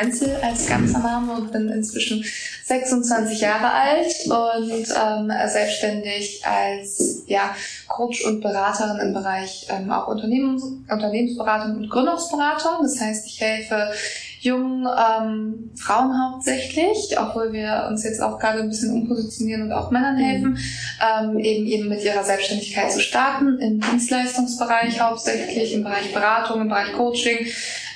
Menzel als ganzer Name und bin inzwischen 26 Jahre alt und ähm, selbstständig als ja, Coach und Beraterin im Bereich ähm, auch Unternehmens Unternehmensberatung und Gründungsberatung. Das heißt, ich helfe jungen ähm, Frauen hauptsächlich, obwohl wir uns jetzt auch gerade ein bisschen umpositionieren und auch Männern mhm. helfen, mhm. ähm, eben eben mit ihrer Selbstständigkeit zu starten, im Dienstleistungsbereich hauptsächlich, im Bereich Beratung, im Bereich Coaching,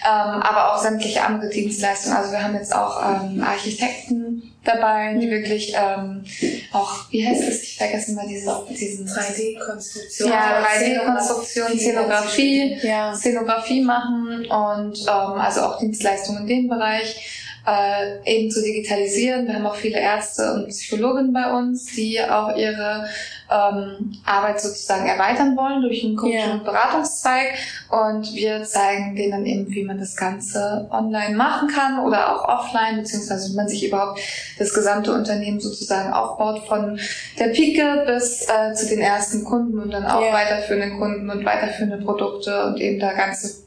aber auch sämtliche andere Dienstleistungen. Also wir haben jetzt auch ähm, Architekten dabei, die wirklich ähm, auch, wie heißt das? Ich vergesse mal dieses, diesen 3D-Konstruktion. Ja, 3D-Konstruktion, Szenografie, ja. Szenografie machen und ähm, also auch Dienstleistungen in dem Bereich äh, eben zu digitalisieren. Wir haben auch viele Ärzte und Psychologen bei uns, die auch ihre ähm, Arbeit sozusagen erweitern wollen durch einen Coaching- yeah. und Beratungszweig. Und wir zeigen denen eben, wie man das Ganze online machen kann oder auch offline, beziehungsweise wie man sich überhaupt das gesamte Unternehmen sozusagen aufbaut, von der Pike bis äh, zu den ersten Kunden und dann auch yeah. weiterführenden Kunden und weiterführende Produkte und eben da ganze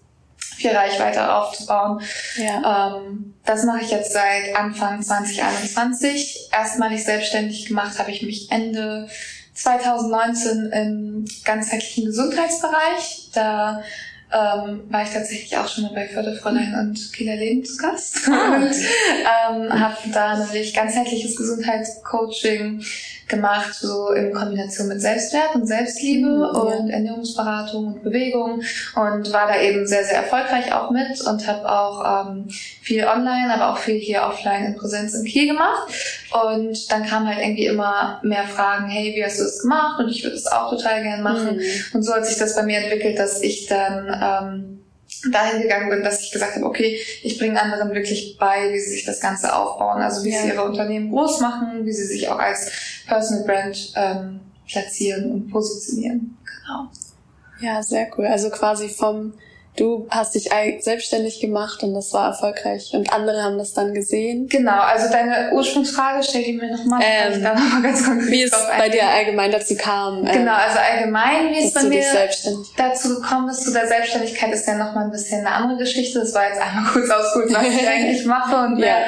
viel Reichweite aufzubauen. Ja. Ähm, das mache ich jetzt seit Anfang 2021. Erstmalig selbstständig gemacht habe ich mich Ende 2019 im ganzheitlichen Gesundheitsbereich. Da ähm, war ich tatsächlich auch schon mal bei Förderfräulein und Kieler Leben zu Gast ah. und ähm, habe da nämlich ganzheitliches Gesundheitscoaching gemacht, so in Kombination mit Selbstwert und Selbstliebe mhm, und Ernährungsberatung und Bewegung und war da eben sehr, sehr erfolgreich auch mit und habe auch ähm, viel online, aber auch viel hier offline in Präsenz in Kiel gemacht. Und dann kamen halt irgendwie immer mehr Fragen, hey, wie hast du das gemacht? Und ich würde es auch total gern machen. Mhm. Und so hat sich das bei mir entwickelt, dass ich dann ähm, dahin gegangen bin, dass ich gesagt habe, okay, ich bringe anderen wirklich bei, wie sie sich das Ganze aufbauen, also wie ja. sie ihre Unternehmen groß machen, wie sie sich auch als Personal Brand ähm, platzieren und positionieren. Genau. Ja, sehr cool. Also quasi vom du hast dich selbstständig gemacht und das war erfolgreich und andere haben das dann gesehen. Genau, also deine Ursprungsfrage stell die mir nochmal, ähm, noch mal ganz konkret wie es bei dir allgemein dazu kam. Ähm, genau, also allgemein, wie es bei mir dazu gekommen ist zu der Selbstständigkeit, ist ja nochmal ein bisschen eine andere Geschichte. Das war jetzt einmal kurz ausgeholt, was ich eigentlich mache und ja. wer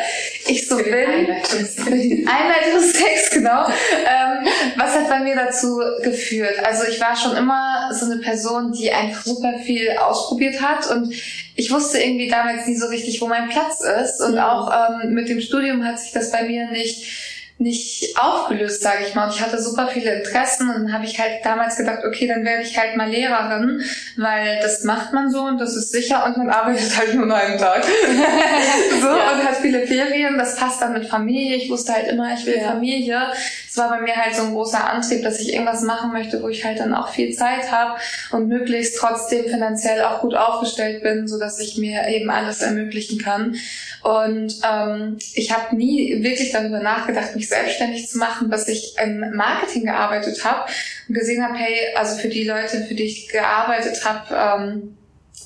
ich so bin. Für den Einleitungstext, genau. Ähm, was hat bei mir dazu geführt? Also ich war schon immer so eine Person, die einfach super viel ausprobiert hat. Und ich wusste irgendwie damals nie so richtig, wo mein Platz ist. Und auch ähm, mit dem Studium hat sich das bei mir nicht nicht aufgelöst, sage ich mal. Und ich hatte super viele Interessen und habe ich halt damals gedacht, okay, dann werde ich halt mal Lehrerin, weil das macht man so und das ist sicher und man arbeitet halt nur einen Tag. so ja. und hat viele Ferien, das passt dann mit Familie. Ich wusste halt immer, ich will ja. Familie. Es war bei mir halt so ein großer Antrieb, dass ich irgendwas machen möchte, wo ich halt dann auch viel Zeit habe und möglichst trotzdem finanziell auch gut aufgestellt bin, so dass ich mir eben alles ermöglichen kann. Und ähm, ich habe nie wirklich darüber nachgedacht, mich selbstständig zu machen, dass ich im Marketing gearbeitet habe und gesehen habe, hey, also für die Leute, für die ich gearbeitet habe, ähm,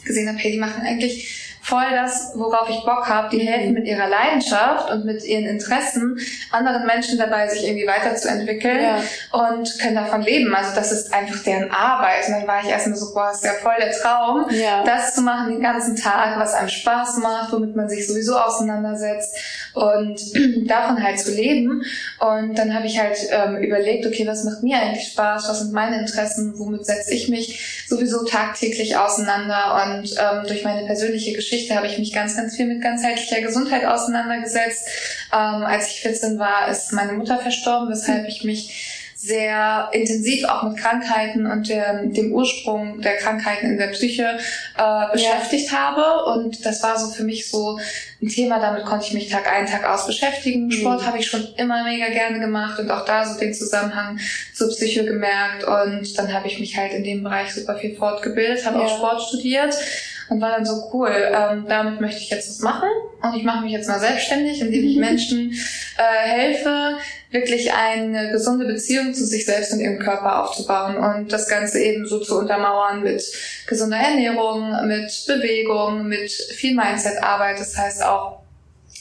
gesehen habe, hey, die machen eigentlich voll das, worauf ich Bock habe. Die helfen mit ihrer Leidenschaft und mit ihren Interessen anderen Menschen dabei, sich irgendwie weiterzuentwickeln ja. und können davon leben. Also das ist einfach deren Arbeit. Und dann war ich erstmal so, boah, ist ja voll der Traum, ja. das zu machen den ganzen Tag, was einem Spaß macht, womit man sich sowieso auseinandersetzt und davon halt zu leben. Und dann habe ich halt ähm, überlegt, okay, was macht mir eigentlich Spaß, was sind meine Interessen, womit setze ich mich sowieso tagtäglich auseinander. Und ähm, durch meine persönliche Geschichte habe ich mich ganz, ganz viel mit ganzheitlicher Gesundheit auseinandergesetzt. Ähm, als ich 14 war, ist meine Mutter verstorben, weshalb ich mich sehr intensiv auch mit Krankheiten und dem, dem Ursprung der Krankheiten in der Psyche äh, beschäftigt ja. habe. Und das war so für mich so ein Thema, damit konnte ich mich Tag ein, Tag aus beschäftigen. Mhm. Sport habe ich schon immer mega gerne gemacht und auch da so den Zusammenhang zur Psyche gemerkt. Und dann habe ich mich halt in dem Bereich super viel fortgebildet, habe ja. auch Sport studiert und war dann so cool, ähm, damit möchte ich jetzt was machen und ich mache mich jetzt mal selbstständig, indem ich Menschen äh, helfe, wirklich eine gesunde Beziehung zu sich selbst und ihrem Körper aufzubauen und das Ganze eben so zu untermauern mit gesunder Ernährung, mit Bewegung, mit viel Mindset-Arbeit. Das heißt auch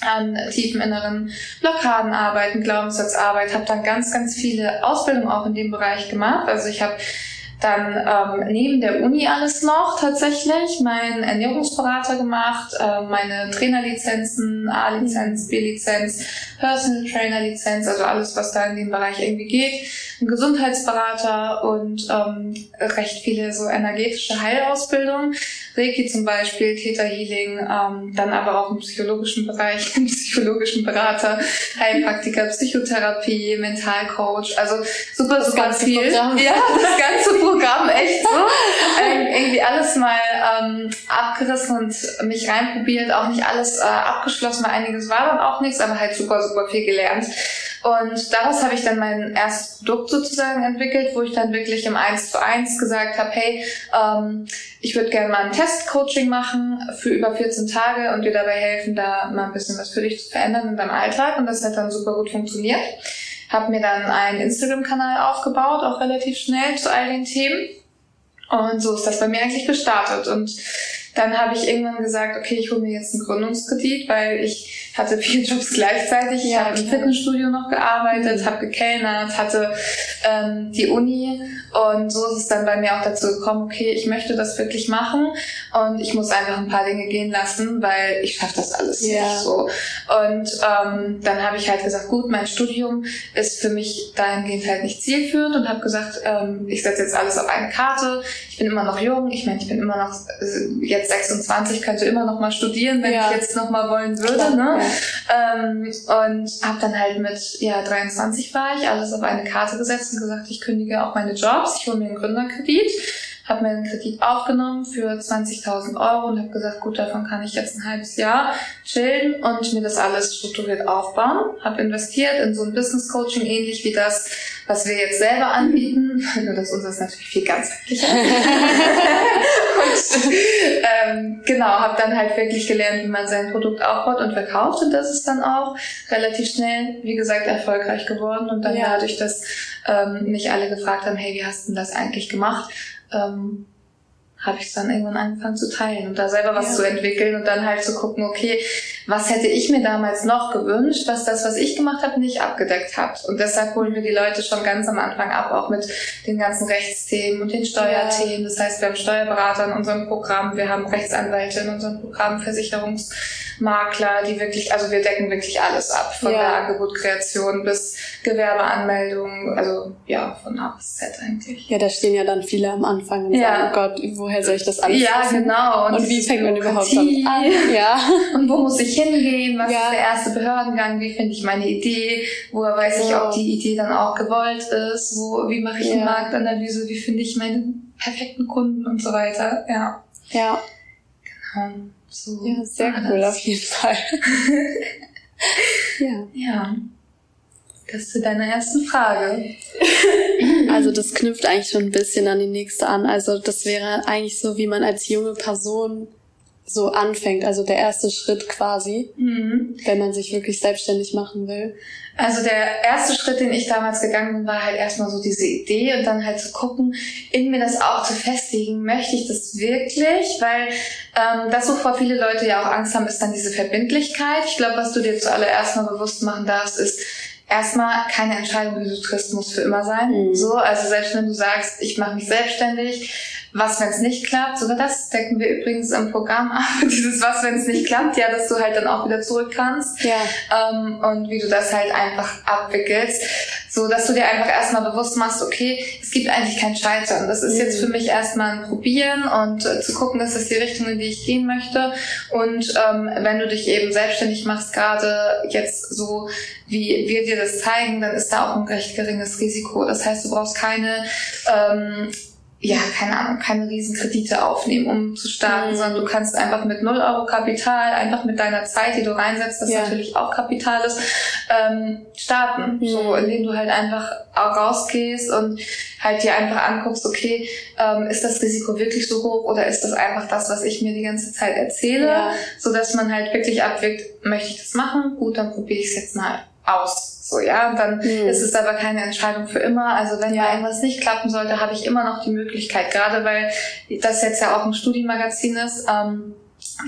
an tiefen inneren Blockaden arbeiten, Glaubenssatzarbeit, habe dann ganz, ganz viele Ausbildungen auch in dem Bereich gemacht. Also ich habe dann ähm, neben der Uni alles noch tatsächlich, mein Ernährungsberater gemacht, äh, meine Trainerlizenzen, A-Lizenz, B-Lizenz, Personal Trainer Lizenz, also alles, was da in dem Bereich irgendwie geht, ein Gesundheitsberater und ähm, recht viele so energetische Heilausbildungen, Reiki zum Beispiel, Theta Healing, ähm, dann aber auch im psychologischen Bereich, im psychologischen Berater, Heilpraktiker, Psychotherapie, Mentalcoach, also super, das super viel. Programm. Ja, das ganze Programm, echt so. ähm, irgendwie alles mal ähm, abgerissen und mich reinprobiert, auch nicht alles äh, abgeschlossen, weil einiges war dann auch nichts, aber halt super, super viel gelernt. Und daraus habe ich dann mein erstes Produkt sozusagen entwickelt, wo ich dann wirklich im 1 zu 1 gesagt habe, hey, ähm, ich würde gerne mal ein Testcoaching machen für über 14 Tage und dir dabei helfen, da mal ein bisschen was für dich zu verändern in deinem Alltag. Und das hat dann super gut funktioniert. Habe mir dann einen Instagram-Kanal aufgebaut, auch relativ schnell zu all den Themen. Und so ist das bei mir eigentlich gestartet. Und dann habe ich irgendwann gesagt, okay, ich hole mir jetzt einen Gründungskredit, weil ich hatte vier Jobs gleichzeitig. Ich ja, habe im Fitnessstudio noch gearbeitet, mhm. habe gekellnert, hatte ähm, die Uni und so ist es dann bei mir auch dazu gekommen, okay, ich möchte das wirklich machen und ich muss einfach ein paar Dinge gehen lassen, weil ich schaffe das alles ja. nicht so. Und ähm, dann habe ich halt gesagt, gut, mein Studium ist für mich dahingehend halt nicht zielführend und habe gesagt, ähm, ich setze jetzt alles auf eine Karte. Ich bin immer noch jung, ich meine, ich bin immer noch äh, jetzt 26, könnte immer noch mal studieren, wenn ja. ich jetzt noch mal wollen würde. Klar, ne? Ja. Ähm, und habe dann halt mit ja 23 war ich alles auf eine Karte gesetzt und gesagt, ich kündige auch meine Jobs, ich hole mir einen Gründerkredit habe mir einen Kredit aufgenommen für 20.000 Euro und habe gesagt, gut, davon kann ich jetzt ein halbes Jahr chillen und mir das alles strukturiert aufbauen. Habe investiert in so ein Business Coaching, ähnlich wie das, was wir jetzt selber anbieten, nur dass unseres natürlich viel ganzheitlicher. und ähm, genau, habe dann halt wirklich gelernt, wie man sein Produkt aufbaut und verkauft und das ist dann auch relativ schnell, wie gesagt, erfolgreich geworden und dann ja. dadurch, dass ähm, mich alle gefragt haben, hey, wie hast du das eigentlich gemacht? Ähm, habe ich dann irgendwann angefangen zu teilen und da selber was ja. zu entwickeln und dann halt zu gucken, okay, was hätte ich mir damals noch gewünscht, was das, was ich gemacht habe, nicht abgedeckt hat. Und deshalb holen wir die Leute schon ganz am Anfang ab, auch mit den ganzen Rechtsthemen und den Steuerthemen. Das heißt, wir haben Steuerberater in unserem Programm, wir haben Rechtsanwälte in unserem Programm, Versicherungs Makler, die wirklich, also wir decken wirklich alles ab, von ja. der Angebotkreation bis Gewerbeanmeldung, also ja, von A bis Z eigentlich. Ja, da stehen ja dann viele am Anfang und ja. sagen, oh Gott, woher soll ich das alles Ja, genau. Und, und wie fängt man überhaupt an? Ja. Und wo muss ich hingehen? Was ja. ist der erste Behördengang? Wie finde ich meine Idee? Woher weiß ich, ob die Idee dann auch gewollt ist? Wo, wie mache ich eine Marktanalyse? Wie finde ich meine perfekten Kunden und so weiter? Ja. Ja. Genau. So ja, sehr cool, auf jeden Fall. ja. Ja. Das zu deiner ersten Frage. Also das knüpft eigentlich schon ein bisschen an die nächste an. Also das wäre eigentlich so, wie man als junge Person so anfängt, also der erste Schritt quasi, mhm. wenn man sich wirklich selbstständig machen will? Also der erste Schritt, den ich damals gegangen bin, war halt erstmal so diese Idee und dann halt zu gucken, in mir das auch zu festigen, möchte ich das wirklich? Weil ähm, das, wovor viele Leute ja auch Angst haben, ist dann diese Verbindlichkeit. Ich glaube, was du dir zuallererst mal bewusst machen darfst, ist, erstmal keine Entscheidung, die du triffst, muss für immer sein. Mhm. So, also selbst wenn du sagst, ich mache mich selbstständig, was, wenn es nicht klappt? Sogar das decken wir übrigens im Programm ab. Dieses Was, wenn es nicht klappt, ja, dass du halt dann auch wieder zurück kannst. Ja. Ähm, und wie du das halt einfach abwickelst. So, dass du dir einfach erstmal bewusst machst, okay, es gibt eigentlich kein Scheitern. Das ist mhm. jetzt für mich erstmal ein Probieren und äh, zu gucken, dass das die Richtung, in die ich gehen möchte. Und ähm, wenn du dich eben selbstständig machst, gerade jetzt so, wie wir dir das zeigen, dann ist da auch ein recht geringes Risiko. Das heißt, du brauchst keine ähm, ja, keine Ahnung, keine Riesenkredite aufnehmen, um zu starten, mhm. sondern du kannst einfach mit 0 Euro Kapital, einfach mit deiner Zeit, die du reinsetzt, das ja. natürlich auch Kapital ist, ähm, starten. Mhm. So, indem du halt einfach auch rausgehst und halt dir einfach anguckst, okay, ähm, ist das Risiko wirklich so hoch oder ist das einfach das, was ich mir die ganze Zeit erzähle, ja. so dass man halt wirklich abwägt, möchte ich das machen? Gut, dann probiere ich es jetzt mal aus. So, ja, und dann mhm. ist es aber keine Entscheidung für immer. Also wenn ja. mal irgendwas nicht klappen sollte, habe ich immer noch die Möglichkeit, gerade weil das jetzt ja auch ein Studienmagazin ist, ähm,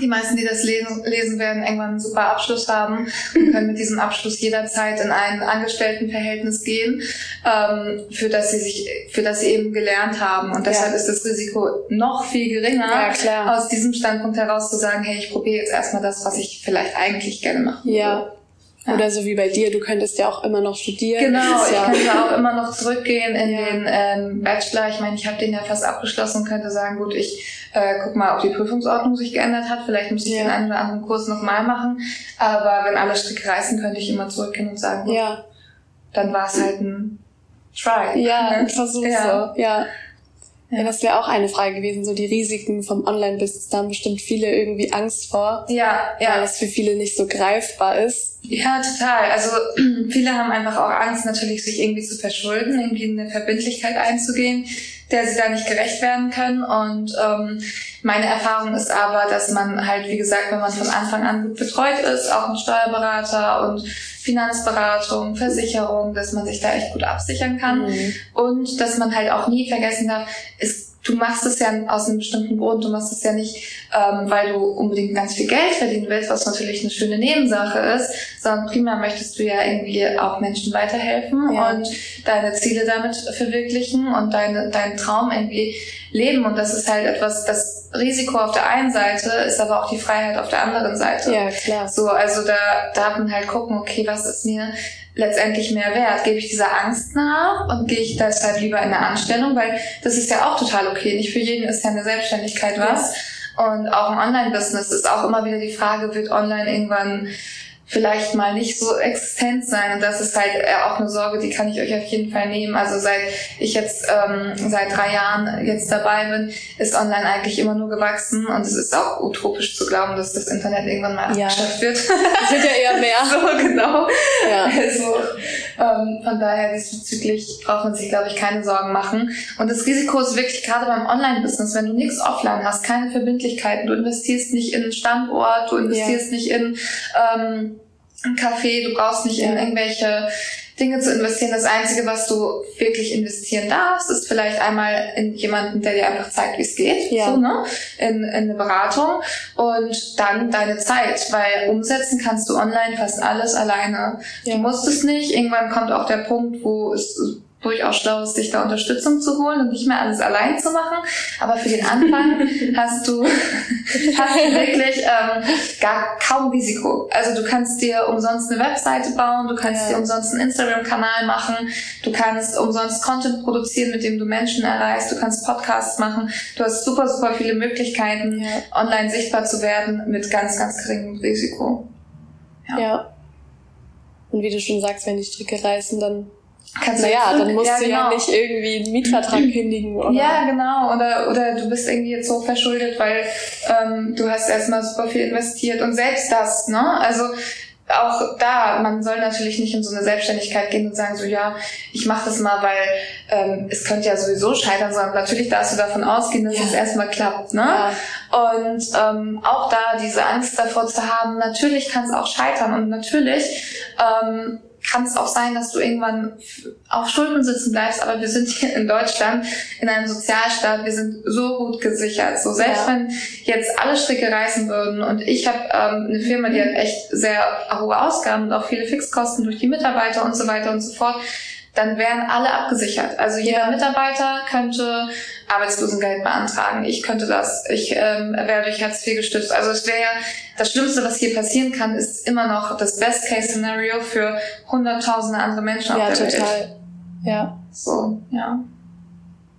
die meisten, die das lesen, lesen werden, irgendwann einen super Abschluss haben und können mit diesem Abschluss jederzeit in ein Angestelltenverhältnis gehen, ähm, für das sie sich, für das sie eben gelernt haben. Und deshalb ja. ist das Risiko noch viel geringer, ja, aus diesem Standpunkt heraus zu sagen, hey, ich probiere jetzt erstmal das, was ich vielleicht eigentlich gerne mache. Ja. Ja. Oder so wie bei dir, du könntest ja auch immer noch studieren. Genau, ich könnte auch immer noch zurückgehen in ja. den ähm, Bachelor. Ich meine, ich habe den ja fast abgeschlossen und könnte sagen, gut, ich äh, guck mal, ob die Prüfungsordnung sich geändert hat. Vielleicht muss ich ja. den einen oder anderen Kurs nochmal machen. Aber wenn alle Stricke reißen, könnte ich immer zurückgehen und sagen, gut, ja. dann war es halt ein Try. Ja, ein Versuch ja. so. Ja. Ja, das wäre auch eine Frage gewesen, so die Risiken vom Online-Business. Da haben bestimmt viele irgendwie Angst vor. Ja, ja. Weil es für viele nicht so greifbar ist. Ja, total. Also viele haben einfach auch Angst, natürlich sich irgendwie zu verschulden, irgendwie in eine Verbindlichkeit einzugehen, der sie da nicht gerecht werden können. Und ähm, meine Erfahrung ist aber, dass man halt, wie gesagt, wenn man von Anfang an gut betreut ist, auch ein Steuerberater und Finanzberatung, Versicherung, dass man sich da echt gut absichern kann. Mhm. Und dass man halt auch nie vergessen darf, ist du machst es ja aus einem bestimmten Grund. Du machst es ja nicht, ähm, weil du unbedingt ganz viel Geld verdienen willst, was natürlich eine schöne Nebensache ist, sondern primär möchtest du ja irgendwie auch Menschen weiterhelfen ja. und deine Ziele damit verwirklichen und deine, deinen Traum irgendwie leben. Und das ist halt etwas, das Risiko auf der einen Seite ist aber auch die Freiheit auf der anderen Seite. Ja, klar. So, also da darf man halt gucken, okay, was ist mir letztendlich mehr wert? Gebe ich dieser Angst nach und gehe ich deshalb lieber in eine Anstellung? Weil das ist ja auch total okay. Nicht für jeden ist ja eine Selbstständigkeit was. Und auch im Online-Business ist auch immer wieder die Frage, wird online irgendwann vielleicht mal nicht so existent sein. Und das ist halt auch eine Sorge, die kann ich euch auf jeden Fall nehmen. Also seit ich jetzt ähm, seit drei Jahren jetzt dabei bin, ist online eigentlich immer nur gewachsen und es ist auch utopisch zu glauben, dass das Internet irgendwann mal ja. abgeschafft wird. Es wird ja eher mehr. so, genau. Ja. Also, ähm, von daher diesbezüglich braucht man sich, glaube ich, keine Sorgen machen. Und das Risiko ist wirklich gerade beim Online-Business, wenn du nichts offline hast, keine Verbindlichkeiten, du investierst nicht in einen Standort, du investierst ja. nicht in ähm, ein Café, du brauchst nicht in irgendwelche Dinge zu investieren. Das Einzige, was du wirklich investieren darfst, ist vielleicht einmal in jemanden, der dir einfach zeigt, wie es geht, ja. so, ne? in, in eine Beratung und dann deine Zeit, weil umsetzen kannst du online fast alles alleine. Ja. Du musst es nicht. Irgendwann kommt auch der Punkt, wo es durchaus schlau ist, sich da Unterstützung zu holen und nicht mehr alles allein zu machen. Aber für den Anfang hast du, hast du wirklich ähm, gar kaum Risiko. Also du kannst dir umsonst eine Webseite bauen, du kannst ja. dir umsonst einen Instagram-Kanal machen, du kannst umsonst Content produzieren, mit dem du Menschen erreichst, du kannst Podcasts machen. Du hast super, super viele Möglichkeiten, ja. online sichtbar zu werden mit ganz, ganz geringem Risiko. ja. ja. Und wie du schon sagst, wenn die Stricke reißen, dann Kannst naja, dann musst ja, du genau. ja nicht irgendwie einen Mietvertrag kündigen oder. Ja, genau. Oder, oder du bist irgendwie jetzt so verschuldet, weil ähm, du hast erstmal super viel investiert und selbst das, ne? Also auch da, man soll natürlich nicht in so eine Selbstständigkeit gehen und sagen, so ja, ich mache das mal, weil ähm, es könnte ja sowieso scheitern, sondern natürlich darfst du davon ausgehen, dass ja. es erstmal klappt. Ne? Ja. Und ähm, auch da diese Angst davor zu haben, natürlich kann es auch scheitern und natürlich ähm, kann es auch sein, dass du irgendwann auf Schulden sitzen bleibst, aber wir sind hier in Deutschland in einem Sozialstaat, wir sind so gut gesichert. So selbst ja. wenn jetzt alle Stricke reißen würden und ich habe ähm, eine Firma, die hat echt sehr hohe Ausgaben und auch viele Fixkosten durch die Mitarbeiter und so weiter und so fort, dann wären alle abgesichert. Also jeder Mitarbeiter könnte Arbeitslosengeld beantragen. Ich könnte das. Ich ähm, wäre durch Hartz IV gestützt. Also es wäre das Schlimmste, was hier passieren kann, ist immer noch das Best-Case-Szenario für hunderttausende andere Menschen ja, auf der total. Welt. Ja, So, ja.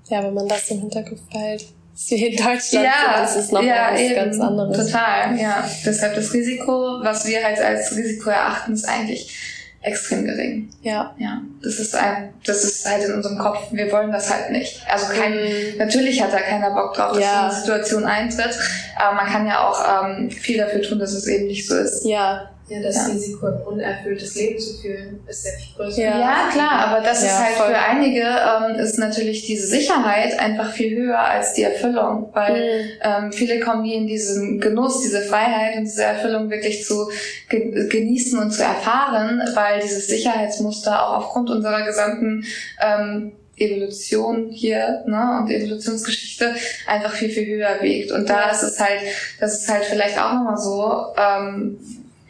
Ja, wenn man das im Hinterkopf behält. Ist wie in Deutschland, ja, das ist noch ja, was eben, ganz anderes. Total, ja. Deshalb das Risiko, was wir halt als Risiko erachten, ist eigentlich extrem gering. Ja. Ja. Das ist ein, das ist halt in unserem Kopf, wir wollen das halt nicht. Also kein, mhm. natürlich hat da keiner Bock drauf, dass ja. so eine Situation eintritt, aber man kann ja auch ähm, viel dafür tun, dass es eben nicht so ist. Ja. Ja, das ja. Risiko, ein unerfülltes Leben zu führen, ist sehr viel größer. Ja, ja klar, aber das ja, ist halt voll. für einige, ähm, ist natürlich diese Sicherheit einfach viel höher als die Erfüllung, weil mhm. ähm, viele kommen nie in diesen Genuss, diese Freiheit und diese Erfüllung wirklich zu ge genießen und zu erfahren, weil dieses Sicherheitsmuster auch aufgrund unserer gesamten ähm, Evolution hier ne, und Evolutionsgeschichte einfach viel, viel höher wiegt. Und da ist es halt, das ist halt vielleicht auch nochmal so, ähm,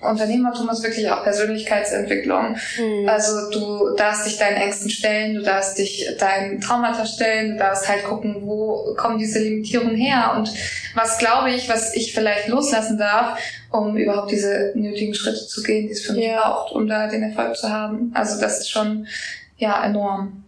Unternehmertum ist wirklich auch Persönlichkeitsentwicklung. Mhm. Also du darfst dich deinen Ängsten stellen, du darfst dich deinen Traumata stellen, du darfst halt gucken, wo kommen diese Limitierungen her und was glaube ich, was ich vielleicht loslassen darf, um überhaupt diese nötigen Schritte zu gehen, die es für mich ja. braucht, um da den Erfolg zu haben. Also das ist schon ja enorm.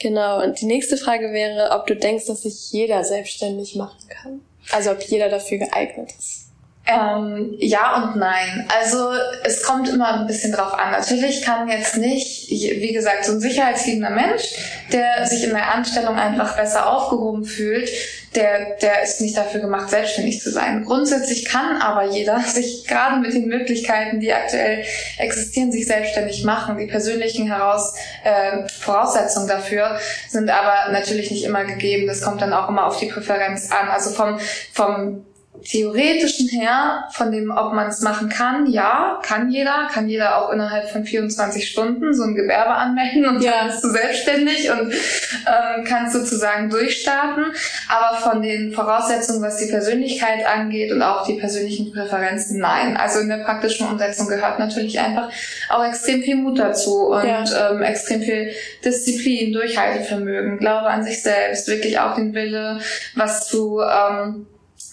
Genau, und die nächste Frage wäre, ob du denkst, dass sich jeder selbstständig machen kann. Also ob jeder dafür geeignet ist. Ähm, ja und nein. Also es kommt immer ein bisschen drauf an. Natürlich kann jetzt nicht, wie gesagt, so ein sicherheitsliebender Mensch, der sich in der Anstellung einfach besser aufgehoben fühlt, der, der ist nicht dafür gemacht, selbstständig zu sein. Grundsätzlich kann aber jeder sich gerade mit den Möglichkeiten, die aktuell existieren, sich selbstständig machen. Die persönlichen Heraus, äh, Voraussetzungen dafür sind aber natürlich nicht immer gegeben. Das kommt dann auch immer auf die Präferenz an. Also vom, vom theoretischen her, von dem, ob man es machen kann, ja, kann jeder, kann jeder auch innerhalb von 24 Stunden so ein Gewerbe anmelden und ja. dann bist du selbstständig und ähm, kannst sozusagen durchstarten. Aber von den Voraussetzungen, was die Persönlichkeit angeht und auch die persönlichen Präferenzen, nein. Also in der praktischen Umsetzung gehört natürlich einfach auch extrem viel Mut dazu und ja. ähm, extrem viel Disziplin, Durchhaltevermögen, Glaube an sich selbst, wirklich auch den Wille, was zu ähm,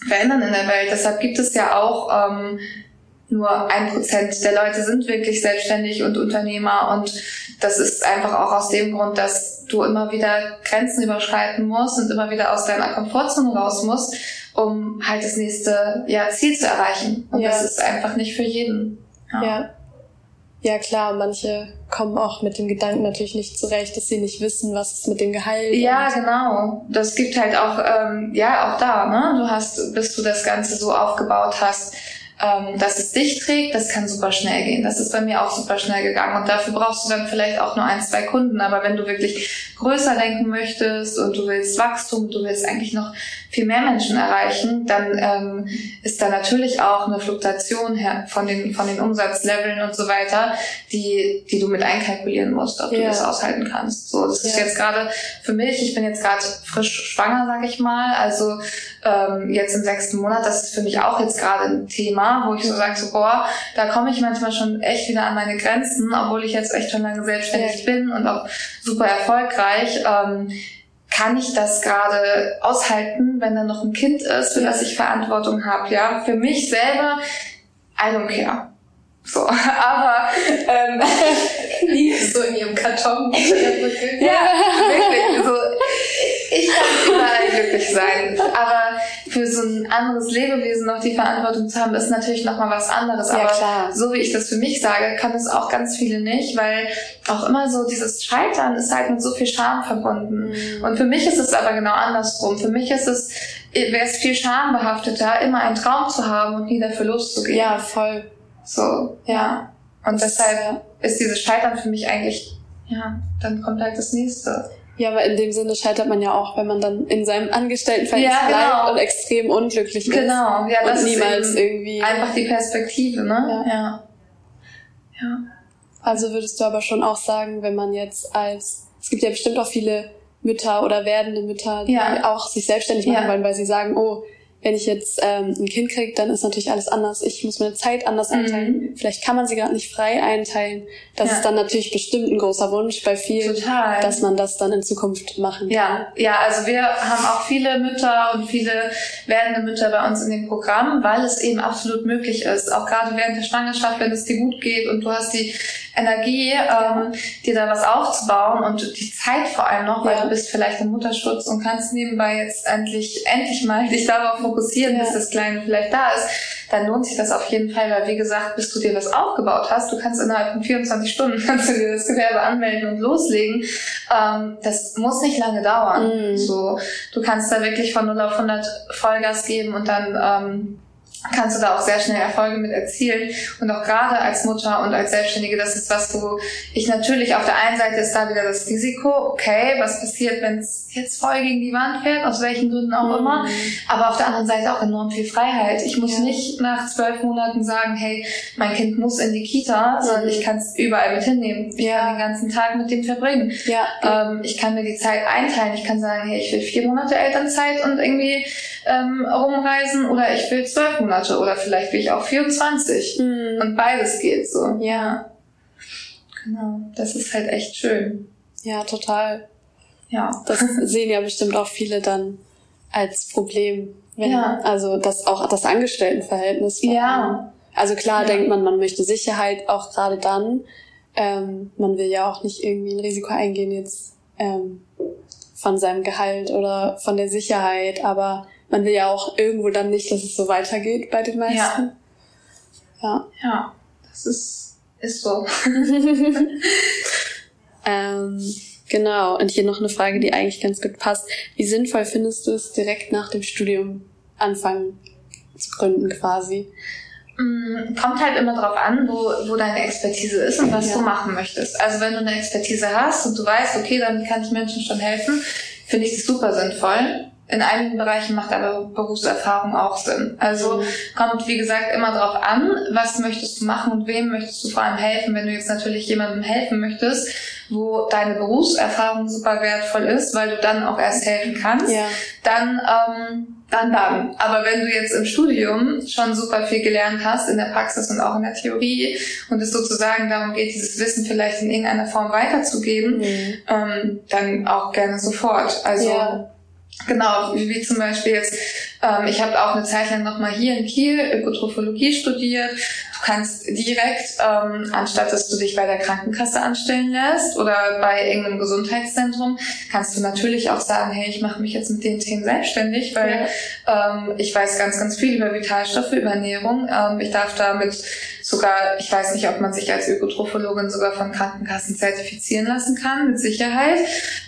verändern in der Welt. Deshalb gibt es ja auch ähm, nur ein Prozent der Leute sind wirklich selbstständig und Unternehmer und das ist einfach auch aus dem Grund, dass du immer wieder Grenzen überschreiten musst und immer wieder aus deiner Komfortzone raus musst, um halt das nächste ja, Ziel zu erreichen. Und ja. das ist einfach nicht für jeden. Ja. ja. Ja klar, manche kommen auch mit dem Gedanken natürlich nicht zurecht, dass sie nicht wissen, was es mit dem Gehalt. Ja, genau. Das gibt halt auch, ähm, ja, auch da, ne? Du hast, bis du das Ganze so aufgebaut hast, ähm, dass es dich trägt, das kann super schnell gehen. Das ist bei mir auch super schnell gegangen. Und dafür brauchst du dann vielleicht auch nur ein, zwei Kunden. Aber wenn du wirklich größer denken möchtest und du willst Wachstum, du willst eigentlich noch viel mehr Menschen erreichen, dann ähm, ist da natürlich auch eine Fluktuation von den, von den Umsatzleveln und so weiter, die, die du mit einkalkulieren musst, ob ja. du das aushalten kannst. So, das ja. ist jetzt gerade für mich, ich bin jetzt gerade frisch schwanger, sag ich mal, also ähm, jetzt im sechsten Monat, das ist für mich auch jetzt gerade ein Thema, wo ich so sage, so, boah, da komme ich manchmal schon echt wieder an meine Grenzen, obwohl ich jetzt echt schon lange selbstständig bin und auch super erfolgreich. Ähm, kann ich das gerade aushalten, wenn da noch ein Kind ist, für das ich Verantwortung habe? Ja, für mich selber, I don't care. So, aber ähm, so in ihrem Karton. ja, wirklich. So, ich kann überall glücklich sein. Aber für so ein anderes Lebewesen noch die Verantwortung zu haben, ist natürlich nochmal was anderes. Ja, aber klar. so wie ich das für mich sage, kann es auch ganz viele nicht, weil auch immer so dieses Scheitern ist halt mit so viel Scham verbunden. Mhm. Und für mich ist es aber genau andersrum. Für mich ist es, wäre es viel schambehafteter, immer einen Traum zu haben und nie dafür loszugehen. Ja, voll. So, ja. Und deshalb ist dieses Scheitern für mich eigentlich, ja, dann kommt halt das nächste. Ja, aber in dem Sinne scheitert man ja auch, wenn man dann in seinem Angestelltenverhältnis ja, genau. bleibt und extrem unglücklich ist. Genau, ja, das und niemals ist irgendwie einfach die Perspektive, ne? Ja. ja. ja. Also würdest du aber schon auch sagen, wenn man jetzt als es gibt ja bestimmt auch viele Mütter oder werdende Mütter, die ja. auch sich selbstständig machen ja. wollen, weil sie sagen, oh, wenn ich jetzt ähm, ein Kind kriege, dann ist natürlich alles anders. Ich muss meine Zeit anders mhm. einteilen. Vielleicht kann man sie gerade nicht frei einteilen. Das ja. ist dann natürlich bestimmt ein großer Wunsch bei vielen, Total. dass man das dann in Zukunft machen kann. Ja, ja, also wir haben auch viele Mütter und viele werdende Mütter bei uns in dem Programm, weil es eben absolut möglich ist. Auch gerade während der Schwangerschaft, wenn es dir gut geht und du hast die Energie, ähm, dir da was aufzubauen und die Zeit vor allem noch, weil ja. du bist vielleicht im Mutterschutz und kannst nebenbei jetzt endlich, endlich mal dich darauf fokussieren, ja. bis das Kleine vielleicht da ist, dann lohnt sich das auf jeden Fall, weil wie gesagt, bis du dir das aufgebaut hast, du kannst innerhalb von 24 Stunden kannst du dir das Gewerbe anmelden und loslegen. Ähm, das muss nicht lange dauern. Mhm. So, du kannst da wirklich von 0 auf 100 Vollgas geben und dann ähm, kannst du da auch sehr schnell Erfolge mit erzielen. Und auch gerade als Mutter und als Selbstständige, das ist was, wo ich natürlich auf der einen Seite ist da wieder das Risiko, okay, was passiert, wenn es jetzt voll gegen die Wand fährt, aus welchen Gründen auch mhm. immer. Aber auf der anderen Seite auch enorm viel Freiheit. Ich muss ja. nicht nach zwölf Monaten sagen, hey, mein Kind muss in die Kita, mhm. sondern ich kann es überall mit hinnehmen. Ich ja. kann den ganzen Tag mit dem verbringen. Ja. Ähm, ich kann mir die Zeit einteilen. Ich kann sagen, hey, ich will vier Monate Elternzeit und irgendwie ähm, rumreisen oder ich will zwölf Monate oder vielleicht will ich auch 24. Mhm. Und beides geht so. Ja. Genau. Das ist halt echt schön. Ja, total. Ja. Das sehen ja bestimmt auch viele dann als Problem. Wenn, ja. Also das auch das Angestelltenverhältnis. Ja. Also klar ja. denkt man, man möchte Sicherheit auch gerade dann. Ähm, man will ja auch nicht irgendwie ein Risiko eingehen jetzt ähm, von seinem Gehalt oder von der Sicherheit, aber man will ja auch irgendwo dann nicht, dass es so weitergeht bei den meisten. Ja. Ja, ja das ist, ist so. ähm, genau, und hier noch eine Frage, die eigentlich ganz gut passt. Wie sinnvoll findest du es, direkt nach dem Studium anfangen zu gründen quasi? Mm, kommt halt immer drauf an, wo, wo deine Expertise ist und was ja. du machen möchtest. Also wenn du eine Expertise hast und du weißt, okay, dann kann ich Menschen schon helfen, finde ich das super sinnvoll in einigen Bereichen macht aber Berufserfahrung auch Sinn. Also mhm. kommt, wie gesagt, immer darauf an, was möchtest du machen und wem möchtest du vor allem helfen. Wenn du jetzt natürlich jemandem helfen möchtest, wo deine Berufserfahrung super wertvoll ist, weil du dann auch erst helfen kannst, ja. dann, ähm, dann dann. Aber wenn du jetzt im Studium schon super viel gelernt hast, in der Praxis und auch in der Theorie, und es sozusagen darum geht, dieses Wissen vielleicht in irgendeiner Form weiterzugeben, mhm. ähm, dann auch gerne sofort. Also ja Genau, wie, zum Beispiel jetzt, ähm, ich habe auch eine Zeit lang nochmal hier in Kiel Ökotrophologie studiert. Du kannst direkt, ähm, anstatt dass du dich bei der Krankenkasse anstellen lässt oder bei irgendeinem Gesundheitszentrum, kannst du natürlich auch sagen, hey, ich mache mich jetzt mit den Themen selbstständig, weil ja. ähm, ich weiß ganz, ganz viel über Vitalstoffe, über Ernährung. Ähm, ich darf damit sogar, ich weiß nicht, ob man sich als Ökotrophologin sogar von Krankenkassen zertifizieren lassen kann, mit Sicherheit.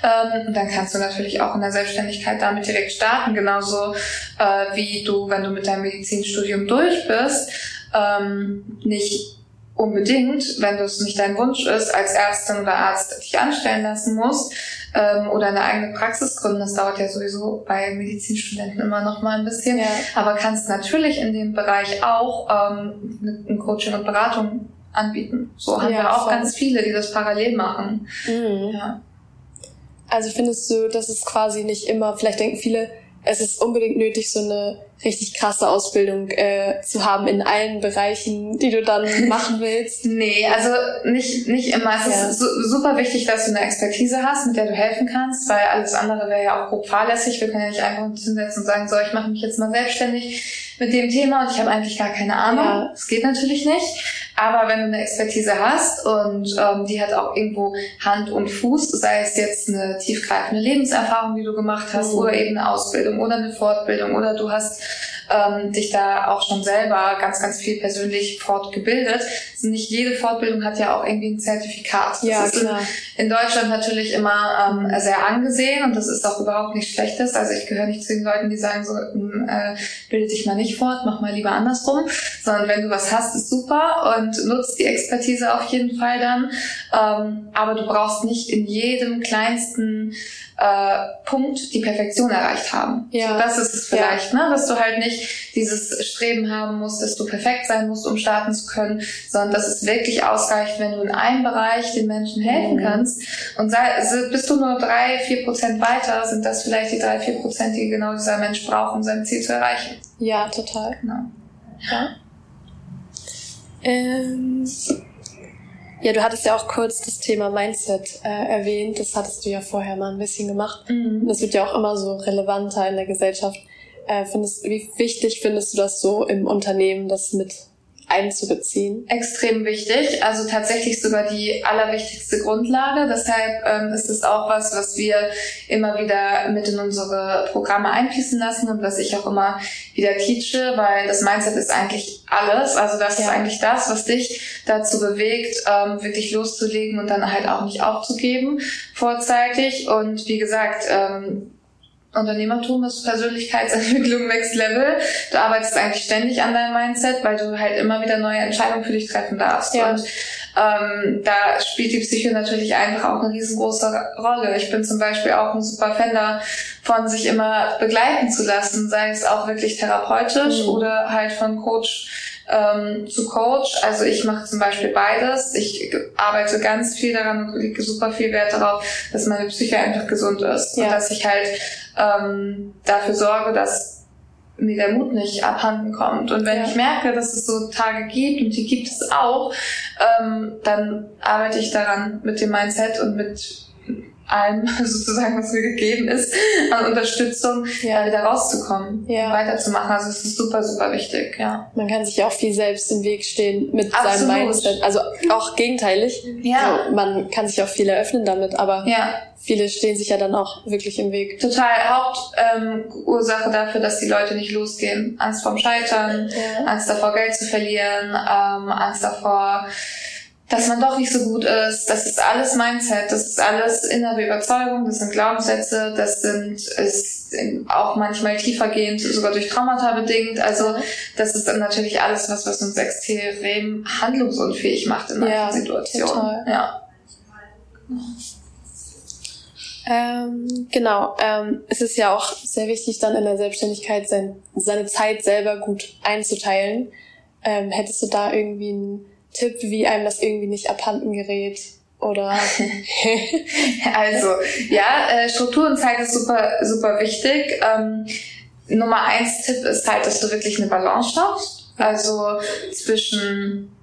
Ähm, und dann kannst du natürlich auch in der Selbstständigkeit damit direkt starten, genauso äh, wie du, wenn du mit deinem Medizinstudium durch bist, ähm, nicht unbedingt, wenn das nicht dein Wunsch ist, als Ärztin oder Arzt dich anstellen lassen musst ähm, oder eine eigene Praxis gründen. Das dauert ja sowieso bei Medizinstudenten immer noch mal ein bisschen. Ja. Aber kannst natürlich in dem Bereich auch ähm, ein Coaching und Beratung anbieten. So haben ja, wir auch voll. ganz viele, die das parallel machen. Mhm. Ja. Also findest du, dass es quasi nicht immer, vielleicht denken viele, es ist unbedingt nötig, so eine richtig krasse Ausbildung äh, zu haben in allen Bereichen, die du dann machen willst? nee, also nicht, nicht immer. Es ja. ist su super wichtig, dass du eine Expertise hast, mit der du helfen kannst, weil alles andere wäre ja auch grob fahrlässig. Wir können ja nicht einfach uns hinsetzen und sagen, so, ich mache mich jetzt mal selbstständig mit dem Thema und ich habe eigentlich gar keine Ahnung. Ja. Das geht natürlich nicht. Aber wenn du eine Expertise hast und ähm, die hat auch irgendwo Hand und Fuß, sei es jetzt eine tiefgreifende Lebenserfahrung, die du gemacht hast, mhm. oder eben eine Ausbildung oder eine Fortbildung, oder du hast ähm, dich da auch schon selber ganz, ganz viel persönlich fortgebildet. Also nicht jede Fortbildung hat ja auch irgendwie ein Zertifikat. Das ja, ist klar. In, in Deutschland natürlich immer ähm, sehr angesehen und das ist auch überhaupt nicht Schlechtes. Also ich gehöre nicht zu den Leuten, die sagen so, hm, äh, bilde dich mal nicht fort, mach mal lieber andersrum, sondern wenn du was hast, ist super und nutzt die Expertise auf jeden Fall dann. Ähm, aber du brauchst nicht in jedem kleinsten äh, Punkt die Perfektion erreicht haben. Ja. So, das ist es vielleicht, ja. ne? dass du halt nicht dieses Streben haben musst, dass du perfekt sein musst, um starten zu können, sondern dass es wirklich ausreicht, wenn du in einem Bereich den Menschen helfen mhm. kannst. Und sei, bist du nur drei, vier Prozent weiter, sind das vielleicht die drei, vier Prozent, die genau dieser Mensch braucht, um sein Ziel zu erreichen. Ja, total. Genau. Ja. Ähm, ja, du hattest ja auch kurz das Thema Mindset äh, erwähnt. Das hattest du ja vorher mal ein bisschen gemacht. Mhm. Das wird ja auch immer so relevanter in der Gesellschaft. Äh, findest, wie wichtig findest du das so im Unternehmen, das mit einzubeziehen? Extrem wichtig, also tatsächlich sogar die allerwichtigste Grundlage. Deshalb ähm, ist es auch was, was wir immer wieder mit in unsere Programme einfließen lassen und was ich auch immer wieder teache, weil das Mindset ist eigentlich alles. Also das ja. ist eigentlich das, was dich dazu bewegt, ähm, wirklich loszulegen und dann halt auch nicht aufzugeben vorzeitig. Und wie gesagt, ähm, Unternehmertum ist Persönlichkeitsentwicklung Next Level. Du arbeitest eigentlich ständig an deinem Mindset, weil du halt immer wieder neue Entscheidungen für dich treffen darfst. Ja. Und ähm, da spielt die Psyche natürlich einfach auch eine riesengroße Rolle. Ich bin zum Beispiel auch ein super Fan davon, sich immer begleiten zu lassen, sei es auch wirklich therapeutisch mhm. oder halt von Coach ähm, zu Coach. Also ich mache zum Beispiel beides. Ich arbeite ganz viel daran und lege super viel Wert darauf, dass meine Psyche einfach gesund ist ja. und dass ich halt ähm, dafür sorge, dass mir der Mut nicht abhanden kommt. Und wenn ich merke, dass es so Tage gibt, und die gibt es auch, ähm, dann arbeite ich daran mit dem Mindset und mit allem sozusagen, was mir gegeben ist, an Unterstützung, ja. wieder rauszukommen, ja. weiterzumachen. Also es ist super, super wichtig, ja. Man kann sich ja auch viel selbst im Weg stehen mit Absolut. seinem Mindset. Also auch gegenteilig. Ja. Also man kann sich auch viel eröffnen damit, aber ja. viele stehen sich ja dann auch wirklich im Weg. Total. Hauptursache ähm, dafür, dass die Leute nicht losgehen. Angst vorm Scheitern, ja. Angst davor, Geld zu verlieren, ähm, Angst davor, dass man doch nicht so gut ist. Das ist alles Mindset, das ist alles innere Überzeugung, das sind Glaubenssätze, das sind ist auch manchmal tiefergehend, sogar durch Traumata bedingt. Also das ist dann natürlich alles was, was uns extrem handlungsunfähig macht in manchen ja, Situationen. Total. Ja. Ähm, genau. Ähm, es ist ja auch sehr wichtig, dann in der Selbstständigkeit sein, seine Zeit selber gut einzuteilen. Ähm, hättest du da irgendwie ein Tipp, wie einem das irgendwie nicht abhanden gerät? Oder? also, ja, äh, Struktur und Zeit ist super, super wichtig. Ähm, Nummer eins Tipp ist halt, dass du wirklich eine Balance schaffst. Also zwischen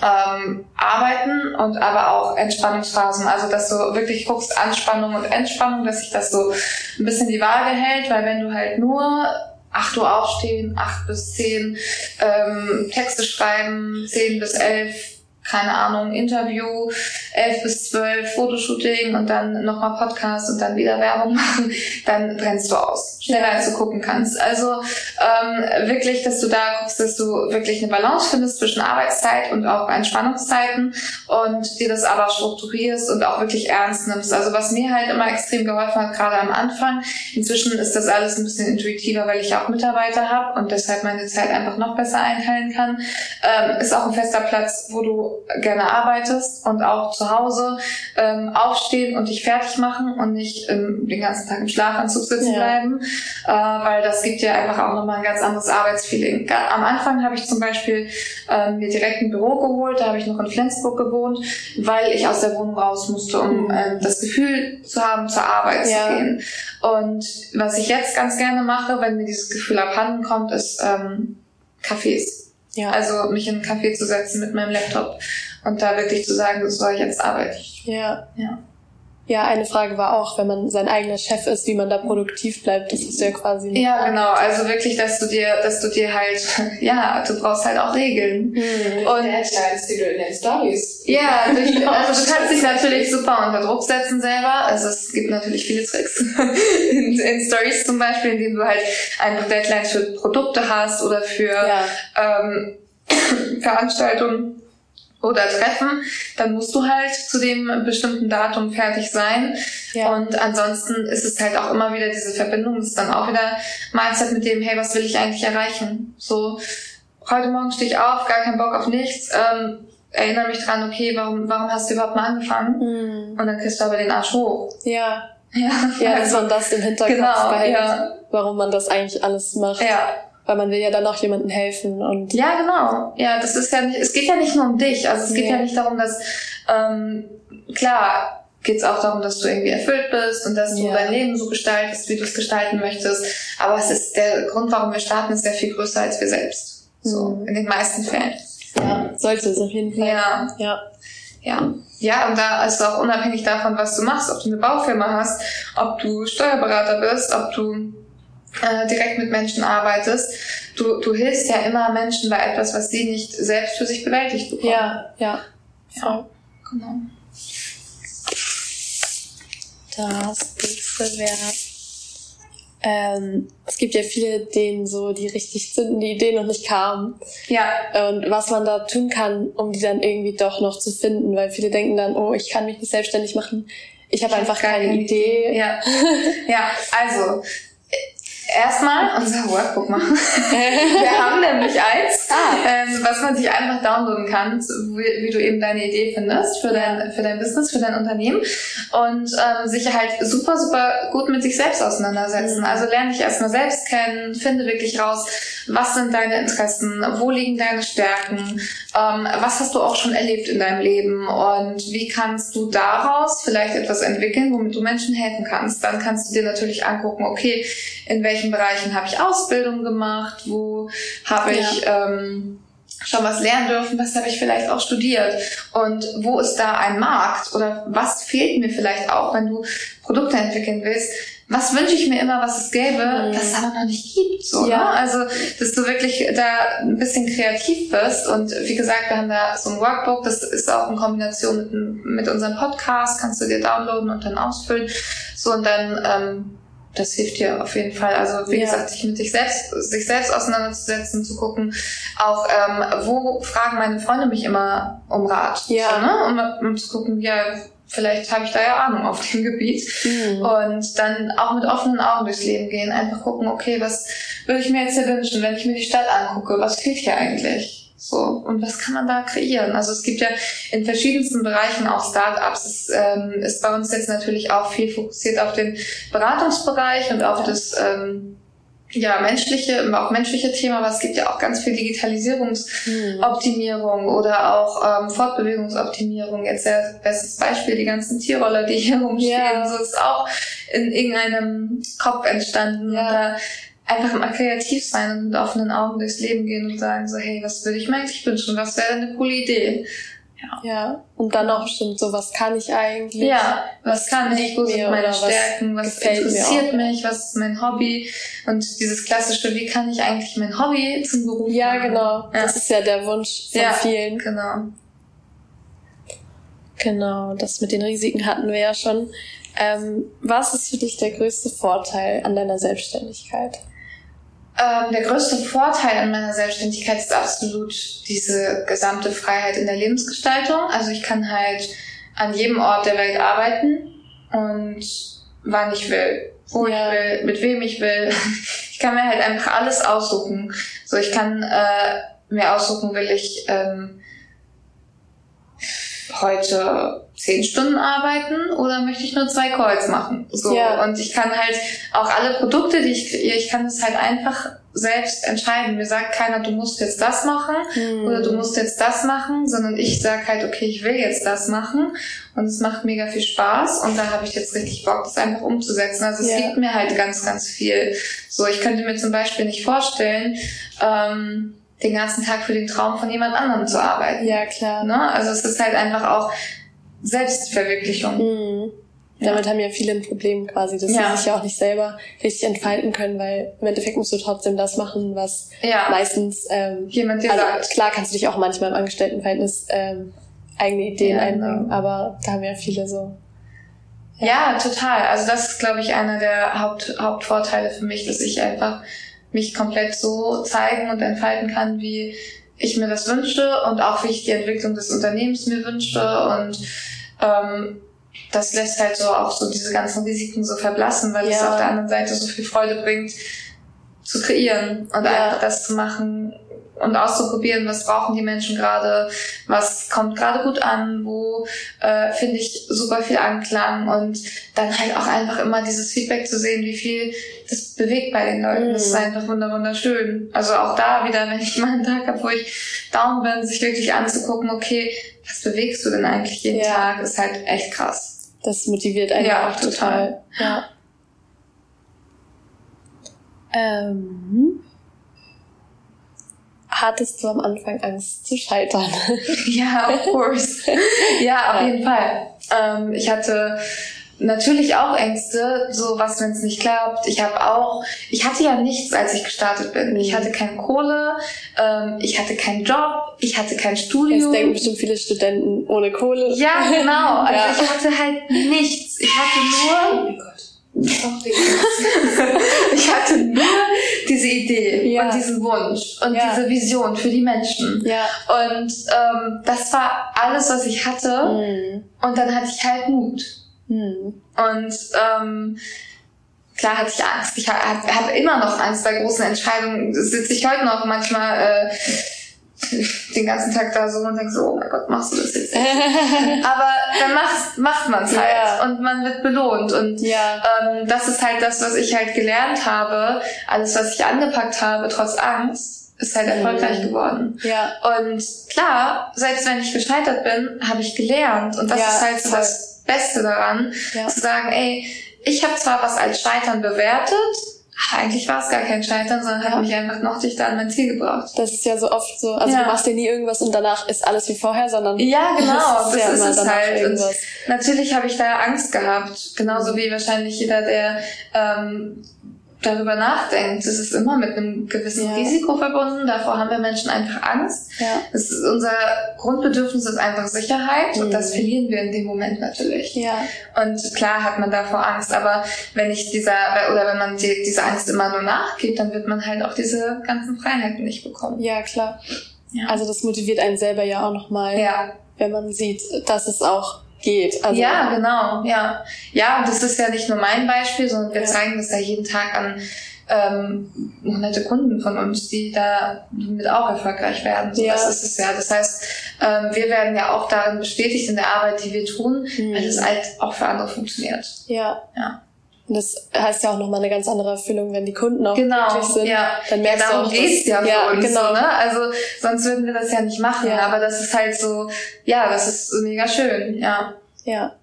ähm, Arbeiten und aber auch Entspannungsphasen. Also dass du wirklich guckst, Anspannung und Entspannung, dass sich das so ein bisschen die Waage hält, weil wenn du halt nur 8 Uhr aufstehen, 8 bis 10 ähm, Texte schreiben, 10 bis 11 keine Ahnung, Interview, 11 bis 12 Fotoshooting und dann nochmal Podcast und dann wieder Werbung machen, dann brennst du aus. Schneller als du gucken kannst. Also ähm, wirklich, dass du da guckst, dass du wirklich eine Balance findest zwischen Arbeitszeit und auch Entspannungszeiten und dir das aber strukturierst und auch wirklich ernst nimmst. Also was mir halt immer extrem geholfen hat, gerade am Anfang, inzwischen ist das alles ein bisschen intuitiver, weil ich auch Mitarbeiter habe und deshalb meine Zeit einfach noch besser einteilen kann, ähm, ist auch ein fester Platz, wo du gerne arbeitest und auch zu Hause ähm, aufstehen und dich fertig machen und nicht ähm, den ganzen Tag im Schlafanzug sitzen ja. bleiben, äh, weil das gibt dir einfach auch nochmal ein ganz anderes Arbeitsfeeling. Am Anfang habe ich zum Beispiel ähm, mir direkt ein Büro geholt, da habe ich noch in Flensburg gewohnt, weil ich aus der Wohnung raus musste, um äh, das Gefühl zu haben, zur Arbeit ja. zu gehen. Und was ich jetzt ganz gerne mache, wenn mir dieses Gefühl abhanden kommt, ist ähm, Cafés. Ja. Also mich in einen Café zu setzen mit meinem Laptop und da wirklich zu sagen, so, jetzt arbeite ich. Ja. Ja. Ja, eine Frage war auch, wenn man sein eigener Chef ist, wie man da produktiv bleibt. Das ist ja quasi. Ja, genau. Also wirklich, dass du dir, dass du dir halt, ja, du brauchst halt auch Regeln. Hm. Und entscheidest, die du in den Stories. Ja, durch, also du kannst dich natürlich super unter Druck setzen selber. Also es gibt natürlich viele Tricks in, in Stories zum Beispiel, in denen du halt ein Deadline für Produkte hast oder für ja. ähm, Veranstaltungen oder treffen, dann musst du halt zu dem bestimmten Datum fertig sein. Ja. Und ansonsten ist es halt auch immer wieder diese Verbindung, das ist dann auch wieder Mindset mit dem, hey, was will ich eigentlich erreichen? So, heute Morgen stehe ich auf, gar keinen Bock auf nichts, ähm, erinnere mich dran, okay, warum, warum hast du überhaupt mal angefangen? Mhm. Und dann kriegst du aber den Arsch hoch. Ja. Ja, ja also, dass man das im Hinterkopf genau, behält, ja. warum man das eigentlich alles macht. Ja, weil man will ja dann auch jemandem helfen und ja genau. Ja das ist ja nicht es geht ja nicht nur um dich. Also es geht ja, ja nicht darum dass ähm, klar geht es auch darum dass du irgendwie erfüllt bist und dass du ja. dein Leben so gestaltest wie du es gestalten möchtest. Aber es ist der Grund warum wir starten ist sehr viel größer als wir selbst. So mhm. in den meisten Fällen. Ja sollte es auf jeden Fall. Ja. Ja. Ja. Ja, und da ist auch unabhängig davon, was du machst, ob du eine Baufirma hast, ob du Steuerberater bist, ob du äh, direkt mit Menschen arbeitest, du, du hilfst ja immer Menschen bei etwas, was sie nicht selbst für sich bewältigt bekommen. Ja, ja. Ja, genau. Das nächste wäre, ähm, es gibt ja viele, denen so die richtig zünden, die Idee noch nicht kamen. Ja. Und was man da tun kann, um die dann irgendwie doch noch zu finden, weil viele denken dann, oh, ich kann mich nicht selbstständig machen. Ich habe einfach keine, keine Idee. Idee. Ja. ja, also erstmal unser Workbook machen. Wir haben nämlich eins, ah. ähm, was man sich einfach downloaden kann, wie, wie, du eben deine Idee findest für dein, für dein Business, für dein Unternehmen und ähm, sich halt super, super gut mit sich selbst auseinandersetzen. Mhm. Also lerne dich erstmal selbst kennen, finde wirklich raus, was sind deine Interessen, wo liegen deine Stärken, ähm, was hast du auch schon erlebt in deinem Leben und wie kannst du daraus vielleicht etwas entwickeln, womit du Menschen helfen kannst. Dann kannst du dir natürlich angucken, okay, in welchen Bereichen habe ich Ausbildung gemacht, wo habe ich ähm, schon was lernen dürfen, was habe ich vielleicht auch studiert und wo ist da ein Markt oder was fehlt mir vielleicht auch, wenn du Produkte entwickeln willst. Was wünsche ich mir immer, was es gäbe, mhm. das es aber noch nicht gibt. So, ja. ne? Also, dass du wirklich da ein bisschen kreativ bist. Und wie gesagt, wir haben da so ein Workbook, das ist auch in Kombination mit, mit unserem Podcast, kannst du dir downloaden und dann ausfüllen. So, und dann ähm, das hilft dir auf jeden Fall. Also wie ja. gesagt, sich mit sich selbst, sich selbst auseinanderzusetzen, zu gucken, auch ähm, wo fragen meine Freunde mich immer um Rat. Ja. So, ne? um, um zu gucken, ja, vielleicht habe ich da ja Ahnung auf dem Gebiet. Mhm. Und dann auch mit offenen Augen durchs Leben gehen. Einfach gucken, okay, was würde ich mir jetzt hier wünschen, wenn ich mir die Stadt angucke, was fehlt hier eigentlich? So, und was kann man da kreieren? Also es gibt ja in verschiedensten Bereichen auch Startups. Es ähm, ist bei uns jetzt natürlich auch viel fokussiert auf den Beratungsbereich und auf das ähm, ja, menschliche, auch menschliche Thema, aber es gibt ja auch ganz viel Digitalisierungsoptimierung hm. oder auch ähm, Fortbewegungsoptimierung. Jetzt der bestes Beispiel, die ganzen Tierroller, die hier rumstehen, ja. so ist auch in irgendeinem Kopf entstanden. Ja einfach mal kreativ sein und mit offenen Augen durchs Leben gehen und sagen so, hey, was würde ich mir eigentlich wünschen? Was wäre eine coole Idee? Ja. ja. Und dann auch bestimmt so, was kann ich eigentlich? Ja, was, was kann ich? Wo sind meine Stärken? Was, was interessiert mich? Was ist mein Hobby? Und dieses klassische, wie kann ich eigentlich mein Hobby zum Beruf machen? Ja, genau. Ja. Das ist ja der Wunsch von ja, vielen. Genau. Genau, das mit den Risiken hatten wir ja schon. Ähm, was ist für dich der größte Vorteil an deiner Selbstständigkeit? Ähm, der größte Vorteil an meiner Selbstständigkeit ist absolut diese gesamte Freiheit in der Lebensgestaltung. Also ich kann halt an jedem Ort der Welt arbeiten und wann ich will, wo ja. ich will, mit wem ich will. Ich kann mir halt einfach alles aussuchen. So, ich kann äh, mir aussuchen, will ich ähm, heute zehn Stunden arbeiten oder möchte ich nur zwei Calls machen? So. Ja. Und ich kann halt auch alle Produkte, die ich kreiere, ich kann das halt einfach selbst entscheiden. Mir sagt keiner, du musst jetzt das machen mhm. oder du musst jetzt das machen, sondern ich sag halt, okay, ich will jetzt das machen und es macht mega viel Spaß und da habe ich jetzt richtig Bock, das einfach umzusetzen. Also es ja. gibt mir halt ganz, ganz viel. So, ich könnte mir zum Beispiel nicht vorstellen, ähm, den ganzen Tag für den Traum von jemand anderem zu arbeiten. Ja, klar. Ne? Also es ist halt einfach auch Selbstverwirklichung. Mhm. Damit haben ja viele ein Problem quasi, dass ja. sie sich ja auch nicht selber richtig entfalten können, weil im Endeffekt musst du trotzdem das machen, was ja. meistens ähm, jemand dir also, sagt. Klar kannst du dich auch manchmal im Angestelltenverhältnis ähm, eigene Ideen ja, einbringen, genau. aber da haben ja viele so. Ja. ja, total. Also das ist, glaube ich, einer der Haupt, Hauptvorteile für mich, dass ich einfach mich komplett so zeigen und entfalten kann, wie ich mir das wünschte und auch wie ich die Entwicklung des Unternehmens mir wünschte und ähm, das lässt halt so auch so diese ganzen Risiken so verblassen, weil ja. es auf der anderen Seite so viel Freude bringt, zu kreieren und ja. einfach das zu machen, und auszuprobieren, was brauchen die Menschen gerade, was kommt gerade gut an, wo äh, finde ich super viel Anklang und dann halt auch einfach immer dieses Feedback zu sehen, wie viel bewegt bei den Leuten. Mhm. Das ist mhm. einfach wunderschön. Also auch da wieder, wenn ich mal einen Tag habe, wo ich down bin, sich wirklich anzugucken, okay, was bewegst du denn eigentlich jeden ja. Tag, ist halt echt krass. Das motiviert einen ja, auch total. total. Ja. Ähm, hattest du am Anfang Angst zu scheitern? ja, of course. ja, auf jeden Fall. Ähm, ich hatte natürlich auch Ängste, so was, wenn es nicht klappt. Ich habe auch, ich hatte ja nichts, als ich gestartet bin. Ich mhm. hatte keine Kohle, ähm, ich hatte keinen Job, ich hatte kein Studium. Jetzt denken bestimmt viele Studenten ohne Kohle. Ja, genau. Also ja. ich hatte halt nichts. Ich hatte nur. Oh ich hatte nur diese Idee ja. und diesen Wunsch und ja. diese Vision für die Menschen. Ja. Und ähm, das war alles, was ich hatte. Mhm. Und dann hatte ich halt Mut. Mhm. Und ähm, klar hatte ich Angst. Ich habe hab immer noch Angst bei großen Entscheidungen. Sitze ich heute noch manchmal. Äh, den ganzen Tag da so und denke so, oh mein Gott, machst du das jetzt? Aber dann macht, macht man es halt ja. und man wird belohnt. Und ja. ähm, das ist halt das, was ich halt gelernt habe. Alles, was ich angepackt habe, trotz Angst, ist halt erfolgreich mhm. geworden. Ja. Und klar, selbst wenn ich gescheitert bin, habe ich gelernt. Und das ja, ist halt so das Beste daran, zu sagen, ey, ich habe zwar was als Scheitern bewertet, eigentlich war es gar kein Scheitern, sondern hat mich einfach noch dichter an mein Ziel gebracht. Das ist ja so oft so. Also ja. du machst dir nie irgendwas und danach ist alles wie vorher, sondern. Ja, genau. das ist, das ja ist es halt. Und natürlich habe ich da Angst gehabt. Genauso wie wahrscheinlich jeder, der ähm, darüber nachdenkt. Es ist immer mit einem gewissen ja. Risiko verbunden. Davor haben wir Menschen einfach Angst. Ja. Das ist unser Grundbedürfnis ist einfach Sicherheit mhm. und das mhm. verlieren wir in dem Moment natürlich. Ja. Und klar hat man davor Angst, aber wenn ich dieser oder wenn man die, diese Angst immer nur nachgibt, dann wird man halt auch diese ganzen Freiheiten nicht bekommen. Ja, klar. Ja. Also das motiviert einen selber ja auch nochmal, ja. wenn man sieht, dass es auch geht. Also ja, genau, ja. Ja, und das ist ja nicht nur mein Beispiel, sondern wir zeigen das ja jeden Tag an ähm, hunderte Kunden von uns, die da mit auch erfolgreich werden. So, ja. Das ist es ja. Das heißt, ähm, wir werden ja auch darin bestätigt in der Arbeit, die wir tun, mhm. weil es halt auch für andere funktioniert. Ja. Ja. Und das heißt ja auch nochmal eine ganz andere Erfüllung, wenn die Kunden auch genau, glücklich sind. Ja. Dann merkst genau, du auch, geht's ja für ja, uns. Genau. So, ne? Also sonst würden wir das ja nicht machen. Ja. Aber das ist halt so, ja, das ist mega schön, ja. Ja.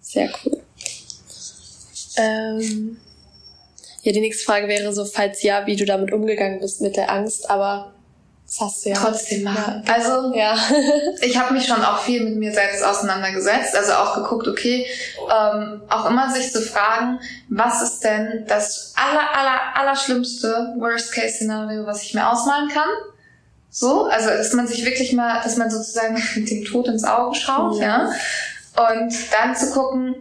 Sehr cool. Ähm, ja, die nächste Frage wäre so, falls ja, wie du damit umgegangen bist mit der Angst, aber das hast du ja. Trotzdem machen. Ja, also, ja. ich habe mich schon auch viel mit mir selbst auseinandergesetzt. Also auch geguckt, okay, ähm, auch immer sich zu fragen, was ist denn das aller, aller, aller schlimmste Worst-Case-Szenario, was ich mir ausmalen kann? So, also dass man sich wirklich mal, dass man sozusagen dem Tod ins Auge schaut, ja. ja. Und dann zu gucken,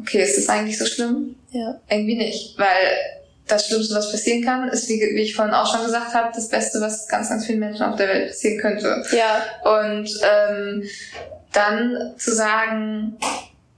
okay, ist das eigentlich so schlimm? Ja. Irgendwie nicht, weil das Schlimmste, was passieren kann, ist, wie, wie ich vorhin auch schon gesagt habe, das Beste, was ganz, ganz vielen Menschen auf der Welt passieren könnte. Ja. Und ähm, dann zu sagen,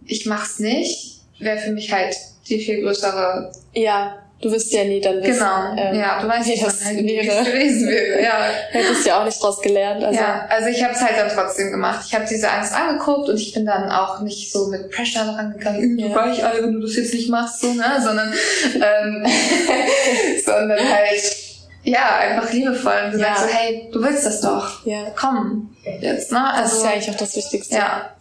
ich mach's nicht, wäre für mich halt die viel größere ja. Du wirst ja nie dann wissen. Genau. Ähm, ja, du weißt nicht, was halt wäre. gewesen wäre. Ja. Hättest ja auch nicht draus gelernt. Also. Ja, also ich habe es halt dann trotzdem gemacht. Ich habe diese Angst angeguckt und ich bin dann auch nicht so mit Pressure daran gegangen, ja. du weich alle, wenn du das jetzt nicht machst, so, ne? Sondern, ähm, sondern halt, ja, einfach liebevoll und gesagt ja. so, hey, du willst das doch. Ja. Komm, jetzt, ne? Also, das ist ja eigentlich auch das Wichtigste. Ja.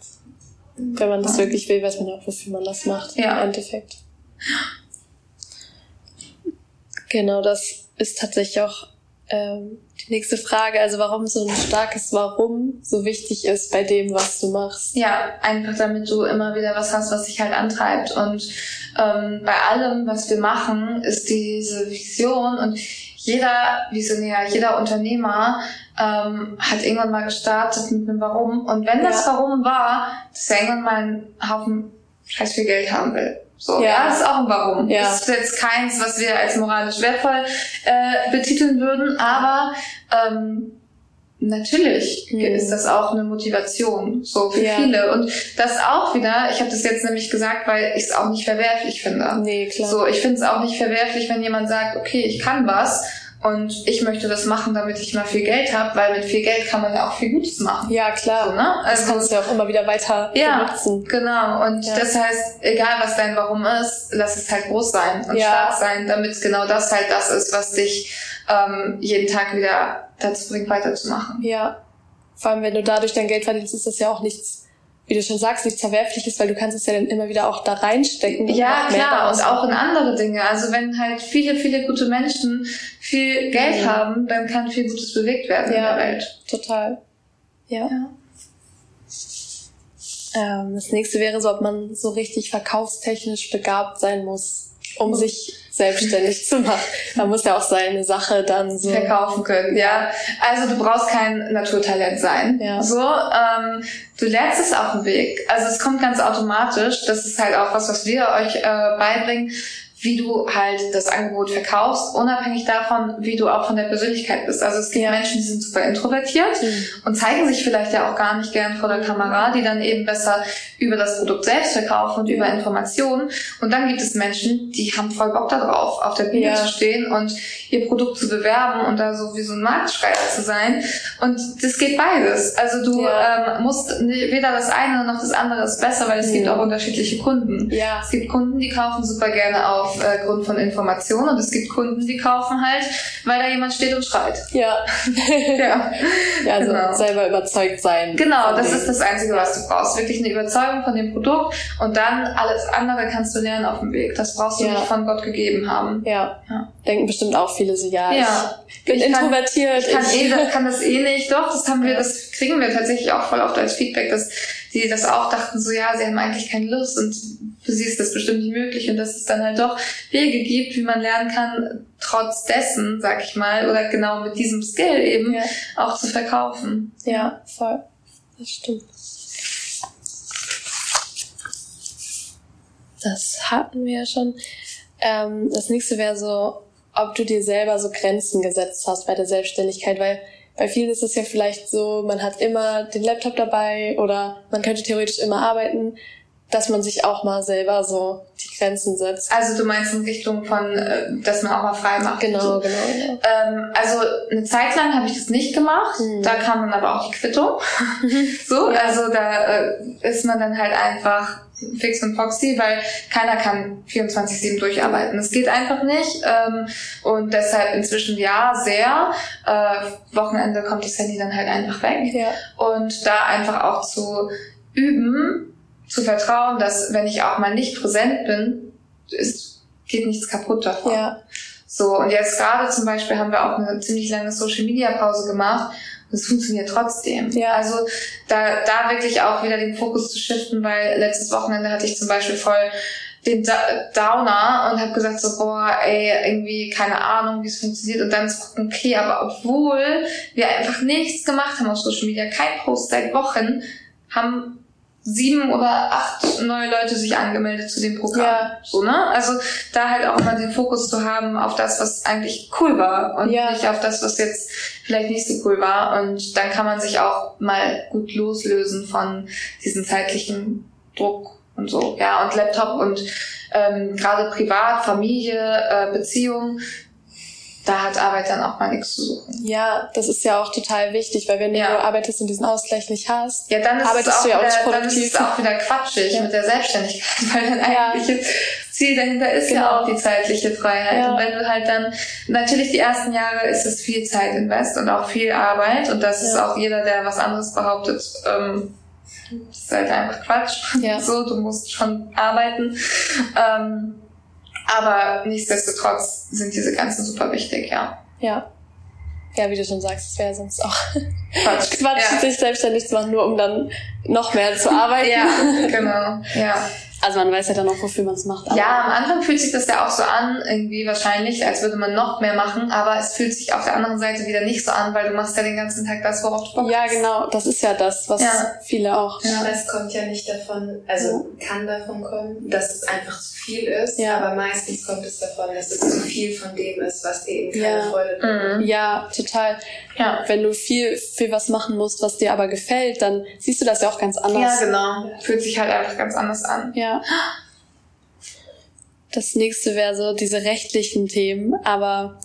Wenn man das wirklich will, weiß man auch, wofür man das macht. Ja. Im Endeffekt. Genau, das ist tatsächlich auch ähm, die nächste Frage, also warum so ein starkes Warum so wichtig ist bei dem, was du machst. Ja, einfach damit du immer wieder was hast, was dich halt antreibt. Und ähm, bei allem, was wir machen, ist diese Vision und jeder Visionär, jeder Unternehmer ähm, hat irgendwann mal gestartet mit einem Warum. Und wenn das ja. Warum war, dass er irgendwann mal einen Haufen scheiß viel Geld haben will. So, ja. ja, das ist auch ein Warum. Ja. Das ist jetzt keins, was wir als moralisch wertvoll äh, betiteln würden, aber ähm, natürlich mhm. ist das auch eine Motivation, so für ja. viele. Und das auch wieder, ich habe das jetzt nämlich gesagt, weil ich es auch nicht verwerflich finde. Nee, klar. So, ich finde es auch nicht verwerflich, wenn jemand sagt, okay, ich kann was und ich möchte das machen, damit ich mal viel Geld habe, weil mit viel Geld kann man ja auch viel Gutes machen. Ja, klar. So, ne? also, das kannst du ja auch immer wieder weiter ja, benutzen. Genau. Und ja. das heißt, egal was dein Warum ist, lass es halt groß sein und ja. stark sein, damit genau das halt das ist, was dich ähm, jeden Tag wieder dazu bringt, weiterzumachen. Ja. Vor allem, wenn du dadurch dein Geld verdienst, ist das ja auch nichts wie du schon sagst, nichts Verwerfliches, weil du kannst es ja dann immer wieder auch da reinstecken. Ja, klar, und auch in andere Dinge. Also wenn halt viele, viele gute Menschen viel Geld mhm. haben, dann kann viel Gutes bewegt werden ja, in der Welt. Total. Ja. ja. Ähm, das nächste wäre so, ob man so richtig verkaufstechnisch begabt sein muss, um sich selbstständig zu machen. Man muss ja auch seine Sache dann so verkaufen können. Ja, also du brauchst kein Naturtalent sein. Ja. So, ähm, du lernst es auf dem Weg. Also es kommt ganz automatisch. Das ist halt auch was, was wir euch äh, beibringen wie du halt das Angebot verkaufst, unabhängig davon, wie du auch von der Persönlichkeit bist. Also es gibt ja. Menschen, die sind super introvertiert mhm. und zeigen sich vielleicht ja auch gar nicht gern vor der Kamera, die dann eben besser über das Produkt selbst verkaufen und über Informationen. Und dann gibt es Menschen, die haben voll Bock darauf, auf der Bühne ja. zu stehen und ihr Produkt zu bewerben und da so wie so ein Marktschreier zu sein. Und das geht beides. Also du ja. ähm, musst weder das eine noch das andere ist besser, weil es mhm. gibt auch unterschiedliche Kunden. Ja. Es gibt Kunden, die kaufen super gerne auf aufgrund äh, von Informationen und es gibt Kunden, die kaufen halt, weil da jemand steht und schreit. Ja. ja. ja, also genau. selber überzeugt sein. Genau, das ist das Einzige, was du brauchst. Wirklich eine Überzeugung von dem Produkt und dann alles andere kannst du lernen auf dem Weg. Das brauchst du ja. nicht von Gott gegeben haben. Ja. ja. Denken bestimmt auch viele so, ja, ja. ich bin ich introvertiert. Kann, ich kann, eh, kann das eh nicht. Doch, das haben wir, das kriegen wir tatsächlich auch voll oft als Feedback, dass die das auch dachten, so ja, sie haben eigentlich keine Lust und für sie ist das bestimmt nicht möglich und dass es dann halt doch Wege gibt, wie man lernen kann, trotz dessen, sag ich mal, oder genau mit diesem Skill eben ja. auch zu verkaufen. Ja, voll. Das stimmt. Das hatten wir ja schon. Ähm, das nächste wäre so, ob du dir selber so Grenzen gesetzt hast bei der Selbstständigkeit, weil bei vielen ist es ja vielleicht so, man hat immer den Laptop dabei oder man könnte theoretisch immer arbeiten, dass man sich auch mal selber so die Grenzen setzt. Also du meinst in Richtung von, äh, dass man auch mal frei macht. Genau, genau. Ja. Ähm, also eine Zeit lang habe ich das nicht gemacht. Mhm. Da kam dann aber auch die Quittung. so, ja. also da äh, ist man dann halt einfach fix und foxy, weil keiner kann 24-7 durcharbeiten. Das geht einfach nicht. Ähm, und deshalb inzwischen ja, sehr. Äh, Wochenende kommt das Handy dann halt einfach weg. Ja. Und da einfach auch zu üben, zu vertrauen, dass wenn ich auch mal nicht präsent bin, es geht nichts kaputt davon. Ja. So, und jetzt gerade zum Beispiel haben wir auch eine ziemlich lange Social Media Pause gemacht das funktioniert trotzdem. Ja. Also da, da wirklich auch wieder den Fokus zu shiften, weil letztes Wochenende hatte ich zum Beispiel voll den Downer und habe gesagt so, boah, ey, irgendwie keine Ahnung, wie es funktioniert und dann zu gucken, okay, aber obwohl wir einfach nichts gemacht haben auf Social Media, kein Post seit Wochen, haben sieben oder acht neue Leute sich angemeldet zu dem Programm. Ja. So, ne? Also da halt auch mal den Fokus zu haben auf das, was eigentlich cool war und ja. nicht auf das, was jetzt vielleicht nicht so cool war. Und dann kann man sich auch mal gut loslösen von diesem zeitlichen Druck und so. Ja, und Laptop und ähm, gerade privat, Familie, äh, Beziehung, da hat Arbeit dann auch mal nichts zu suchen. Ja, das ist ja auch total wichtig, weil wenn ja. du arbeitest und diesen Ausgleich nicht hast, ja, dann ist arbeitest es auch du ja auch nicht produktiv. Dann ist es auch wieder quatschig ja. mit der Selbstständigkeit, weil dein ja. eigentliches Ziel dahinter ist genau. ja auch die zeitliche Freiheit. Ja. Und wenn du halt dann, natürlich die ersten Jahre ist es viel Zeit invest und auch viel Arbeit und das ist auch jeder, der was anderes behauptet, ähm, ist halt einfach Quatsch. Ja. So, du musst schon arbeiten. Ähm, aber nichtsdestotrotz sind diese Grenzen super wichtig, ja. Ja. ja, wie du schon sagst, es wäre sonst auch Quatsch, Quatsch ja. sich selbstständig zu machen, nur um dann noch mehr zu arbeiten. ja, genau. Ja. Also man weiß ja dann auch, wofür man es macht. ja, am Anfang fühlt sich das ja auch so an, irgendwie wahrscheinlich, als würde man noch mehr machen, aber es fühlt sich auf der anderen Seite wieder nicht so an, weil du machst ja den ganzen Tag das, worauf du Bock Ja, genau, das ist ja das, was ja. viele auch. Ja. Das kommt ja nicht davon, also kann davon kommen, dass es einfach zu viel ist, ja. aber meistens kommt es davon, dass es zu viel von dem ist, was dir eben keine ja. Freude bringt. Mhm. Ja, total. Ja. Wenn du viel, viel was machen musst, was dir aber gefällt, dann siehst du das ja auch ganz anders. Ja, genau. Fühlt sich halt einfach ganz anders an. Ja. Das nächste wäre so diese rechtlichen Themen, aber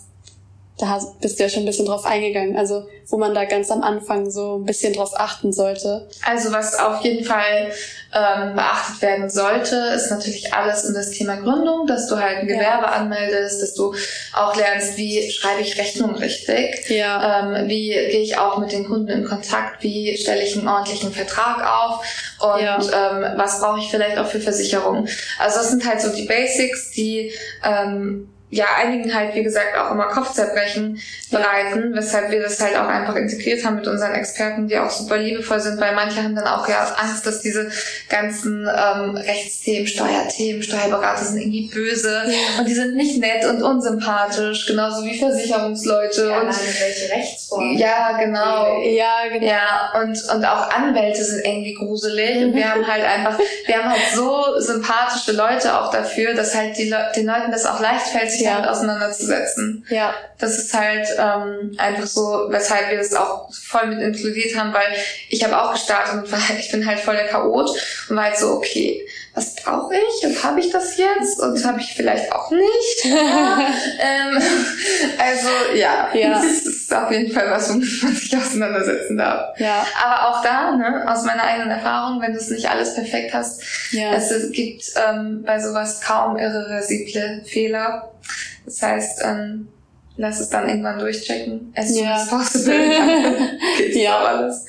da bist du ja schon ein bisschen drauf eingegangen. Also wo man da ganz am Anfang so ein bisschen drauf achten sollte? Also was auf jeden Fall ähm, beachtet werden sollte, ist natürlich alles in das Thema Gründung, dass du halt ein Gewerbe ja. anmeldest, dass du auch lernst, wie schreibe ich Rechnung richtig, ja. ähm, wie gehe ich auch mit den Kunden in Kontakt, wie stelle ich einen ordentlichen Vertrag auf und ja. ähm, was brauche ich vielleicht auch für Versicherungen. Also das sind halt so die Basics, die ähm, ja einigen halt, wie gesagt, auch immer Kopfzerbrechen bereiten, weshalb wir das halt auch einfach integriert haben mit unseren Experten, die auch super liebevoll sind, weil manche haben dann auch ja Angst, dass diese ganzen ähm, Rechtsthemen, Steuerthemen, Steuerberater sind irgendwie böse und die sind nicht nett und unsympathisch, genauso wie Versicherungsleute ja, und welche Rechtsformen. Ja, genau. Ja, genau. Ja, und, und auch Anwälte sind irgendwie gruselig und wir haben halt einfach, wir haben halt so sympathische Leute auch dafür, dass halt die Le den Leuten das auch leicht fällt, sich ja. damit auseinanderzusetzen. Ja. Das ist halt ähm, einfach so, weshalb wir das auch voll mit inkludiert haben, weil ich habe auch gestartet und war halt, ich bin halt voll der Chaot und war halt so, okay, was brauche ich und habe ich das jetzt und habe ich vielleicht auch nicht. ähm, also ja, ja, das ist auf jeden Fall was, womit man sich auseinandersetzen darf. Ja. Aber auch da, ne, aus meiner eigenen Erfahrung, wenn du es nicht alles perfekt hast, ja. es gibt ähm, bei sowas kaum irreversible Fehler. Das heißt, ähm, lass es dann irgendwann durchchecken. As soon as possible. Geht's ja. alles.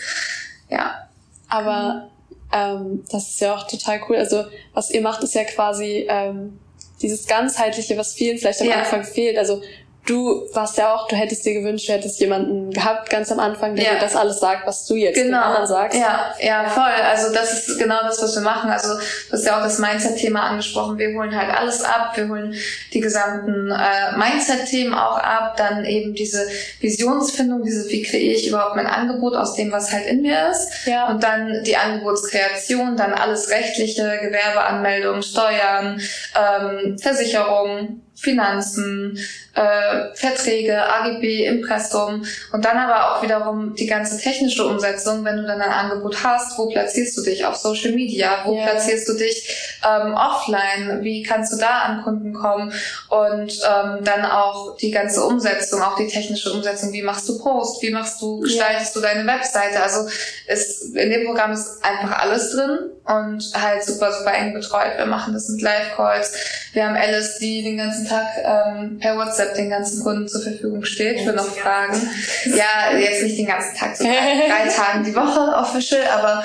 Ja. Aber ähm, das ist ja auch total cool. Also was ihr macht, ist ja quasi ähm, dieses ganzheitliche, was vielen vielleicht am ja. Anfang fehlt. Also du warst ja auch, du hättest dir gewünscht, du hättest jemanden gehabt ganz am Anfang, der ja. dir das alles sagt, was du jetzt genau. den anderen sagst. Ja, ja, voll. Also das ist genau das, was wir machen. Also du hast ja auch das Mindset-Thema angesprochen. Wir holen halt alles ab. Wir holen die gesamten äh, Mindset-Themen auch ab. Dann eben diese Visionsfindung, diese, wie kreiere ich überhaupt mein Angebot aus dem, was halt in mir ist. Ja. Und dann die Angebotskreation, dann alles rechtliche, Gewerbeanmeldung, Steuern, ähm, Versicherung, Finanzen, äh, Verträge, AGB, Impressum und dann aber auch wiederum die ganze technische Umsetzung, wenn du dann ein Angebot hast, wo platzierst du dich? Auf Social Media, wo yeah. platzierst du dich ähm, offline, wie kannst du da an Kunden kommen? Und ähm, dann auch die ganze Umsetzung, auch die technische Umsetzung, wie machst du Post, wie machst du, gestaltest yeah. du deine Webseite, also ist, in dem Programm ist einfach alles drin und halt super, super eng betreut. Wir machen das mit Live-Calls, wir haben Alice, die den ganzen Tag ähm, per WhatsApp den ganzen Kunden zur Verfügung steht für noch Fragen. Ja, jetzt nicht den ganzen Tag, so drei, drei Tagen die Woche official, aber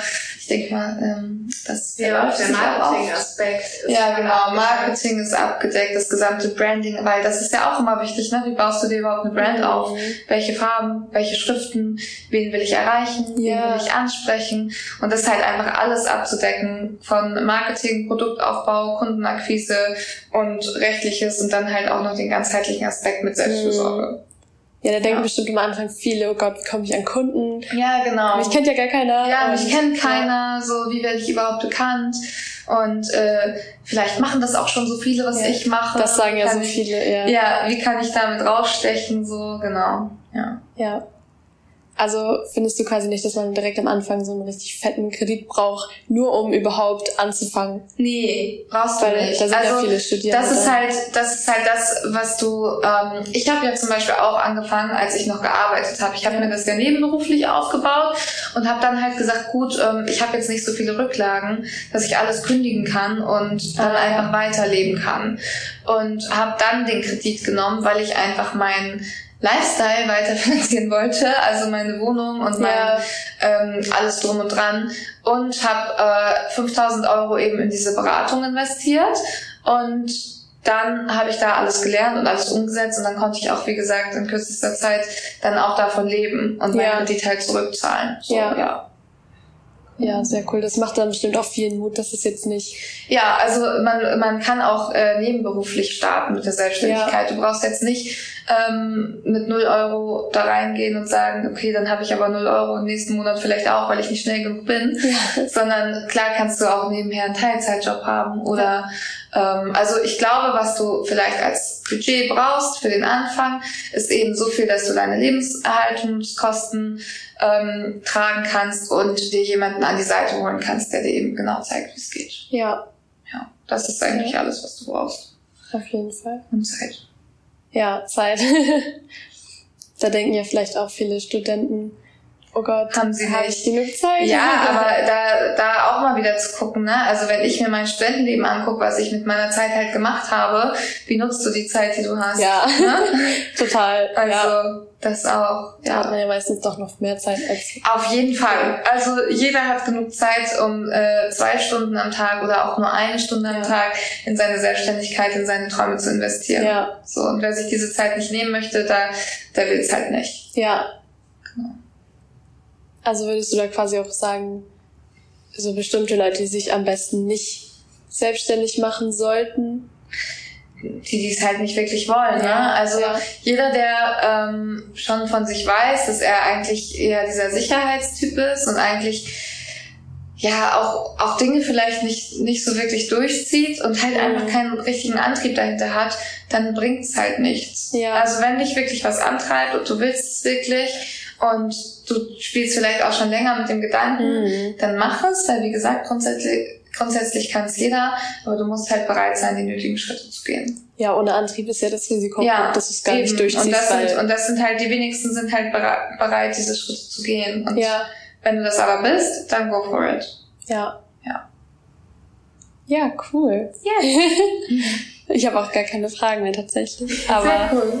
denke mal, ähm, das ja, auch der Marketing-Aspekt. Ja, genau. Marketing ist abgedeckt, das gesamte Branding, weil das ist ja auch immer wichtig, ne? Wie baust du dir überhaupt eine Brand mhm. auf? Welche Farben, welche Schriften, wen will ich erreichen, ja. wen will ich ansprechen? Und das halt einfach alles abzudecken von Marketing, Produktaufbau, Kundenakquise und rechtliches und dann halt auch noch den ganzheitlichen Aspekt mit Selbstfürsorge. Mhm. Ja, da denken ja. bestimmt am Anfang viele, oh Gott, wie komme ich an Kunden? Ja, genau. Mich kennt ja gar keiner. Ja, mich kennt keiner, ja. so wie werde ich überhaupt bekannt? Und äh, vielleicht machen das auch schon so viele, was ja. ich mache. Das sagen ja so viele, ja. Ja, wie kann ich damit rausstechen, so, genau. Ja. Ja. Also findest du quasi nicht, dass man direkt am Anfang so einen richtig fetten Kredit braucht, nur um überhaupt anzufangen? Nee, brauchst du Weil nicht. Da sind also, ja viele Studierende. Das ist halt, das ist halt das, was du. Ähm, ich habe ja zum Beispiel auch angefangen, als ich noch gearbeitet habe. Ich habe mir das ja nebenberuflich aufgebaut und habe dann halt gesagt, gut, ähm, ich habe jetzt nicht so viele Rücklagen, dass ich alles kündigen kann und dann ah, einfach weiterleben kann. Und habe dann den Kredit genommen, weil ich einfach meinen Lifestyle weiter finanzieren wollte, also meine Wohnung und mein ja. ähm, alles drum und dran und habe äh, 5000 Euro eben in diese Beratung investiert und dann habe ich da alles gelernt und alles umgesetzt und dann konnte ich auch, wie gesagt, in kürzester Zeit dann auch davon leben und mein ja. Kredit halt zurückzahlen. So, ja. ja. Ja, sehr cool. Das macht dann bestimmt auch viel Mut, dass es jetzt nicht. Ja, also man, man kann auch äh, nebenberuflich starten mit der Selbstständigkeit. Ja. Du brauchst jetzt nicht ähm, mit null Euro da reingehen und sagen, okay, dann habe ich aber null Euro im nächsten Monat vielleicht auch, weil ich nicht schnell genug bin. Ja. Sondern klar kannst du auch nebenher einen Teilzeitjob haben oder ähm, also ich glaube, was du vielleicht als Budget brauchst für den Anfang, ist eben so viel, dass du deine Lebenserhaltungskosten ähm, tragen kannst und dir jemanden an die Seite holen kannst, der dir eben genau zeigt, wie es geht. Ja. Ja, das ist eigentlich ja. alles, was du brauchst. Auf jeden Fall. Und Zeit. Ja, Zeit. da denken ja vielleicht auch viele Studenten, oh Gott, haben sie hab nicht genug Zeit. Ja, aber da, da auch mal wieder zu gucken, ne? Also wenn ich mir mein Studentenleben angucke, was ich mit meiner Zeit halt gemacht habe, wie nutzt du die Zeit, die du hast? Ja, ne? total. Also ja. Das auch. Ja. Da hat man ja meistens doch noch mehr Zeit als. Auf jeden Fall. Also jeder hat genug Zeit, um äh, zwei Stunden am Tag oder auch nur eine Stunde am. Tag in seine Selbstständigkeit, in seine Träume zu investieren. Ja. So und wer sich diese Zeit nicht nehmen möchte, da der will es halt nicht. Ja. Genau. Also würdest du da quasi auch sagen, so bestimmte Leute, die sich am besten nicht selbstständig machen sollten? Die, die es halt nicht wirklich wollen. Ne? Also ja. jeder, der ähm, schon von sich weiß, dass er eigentlich eher dieser Sicherheitstyp ist und eigentlich ja auch, auch Dinge vielleicht nicht, nicht so wirklich durchzieht und halt mhm. einfach keinen richtigen Antrieb dahinter hat, dann bringt es halt nichts. Ja. Also wenn dich wirklich was antreibt und du willst es wirklich und du spielst vielleicht auch schon länger mit dem Gedanken, mhm. dann mach es, weil wie gesagt, grundsätzlich, grundsätzlich kann es jeder, aber du musst halt bereit sein, die nötigen Schritte zu gehen. Ja, ohne Antrieb ist ja das Risiko, ja, dass es gar eben. nicht durchziehst. Und das, sind, und das sind halt, die wenigsten sind halt bereit, diese Schritte zu gehen. Und ja. wenn du das aber bist, dann go for it. Ja. Ja. Ja, cool. Yeah. ich habe auch gar keine Fragen mehr tatsächlich. Aber Sehr cool.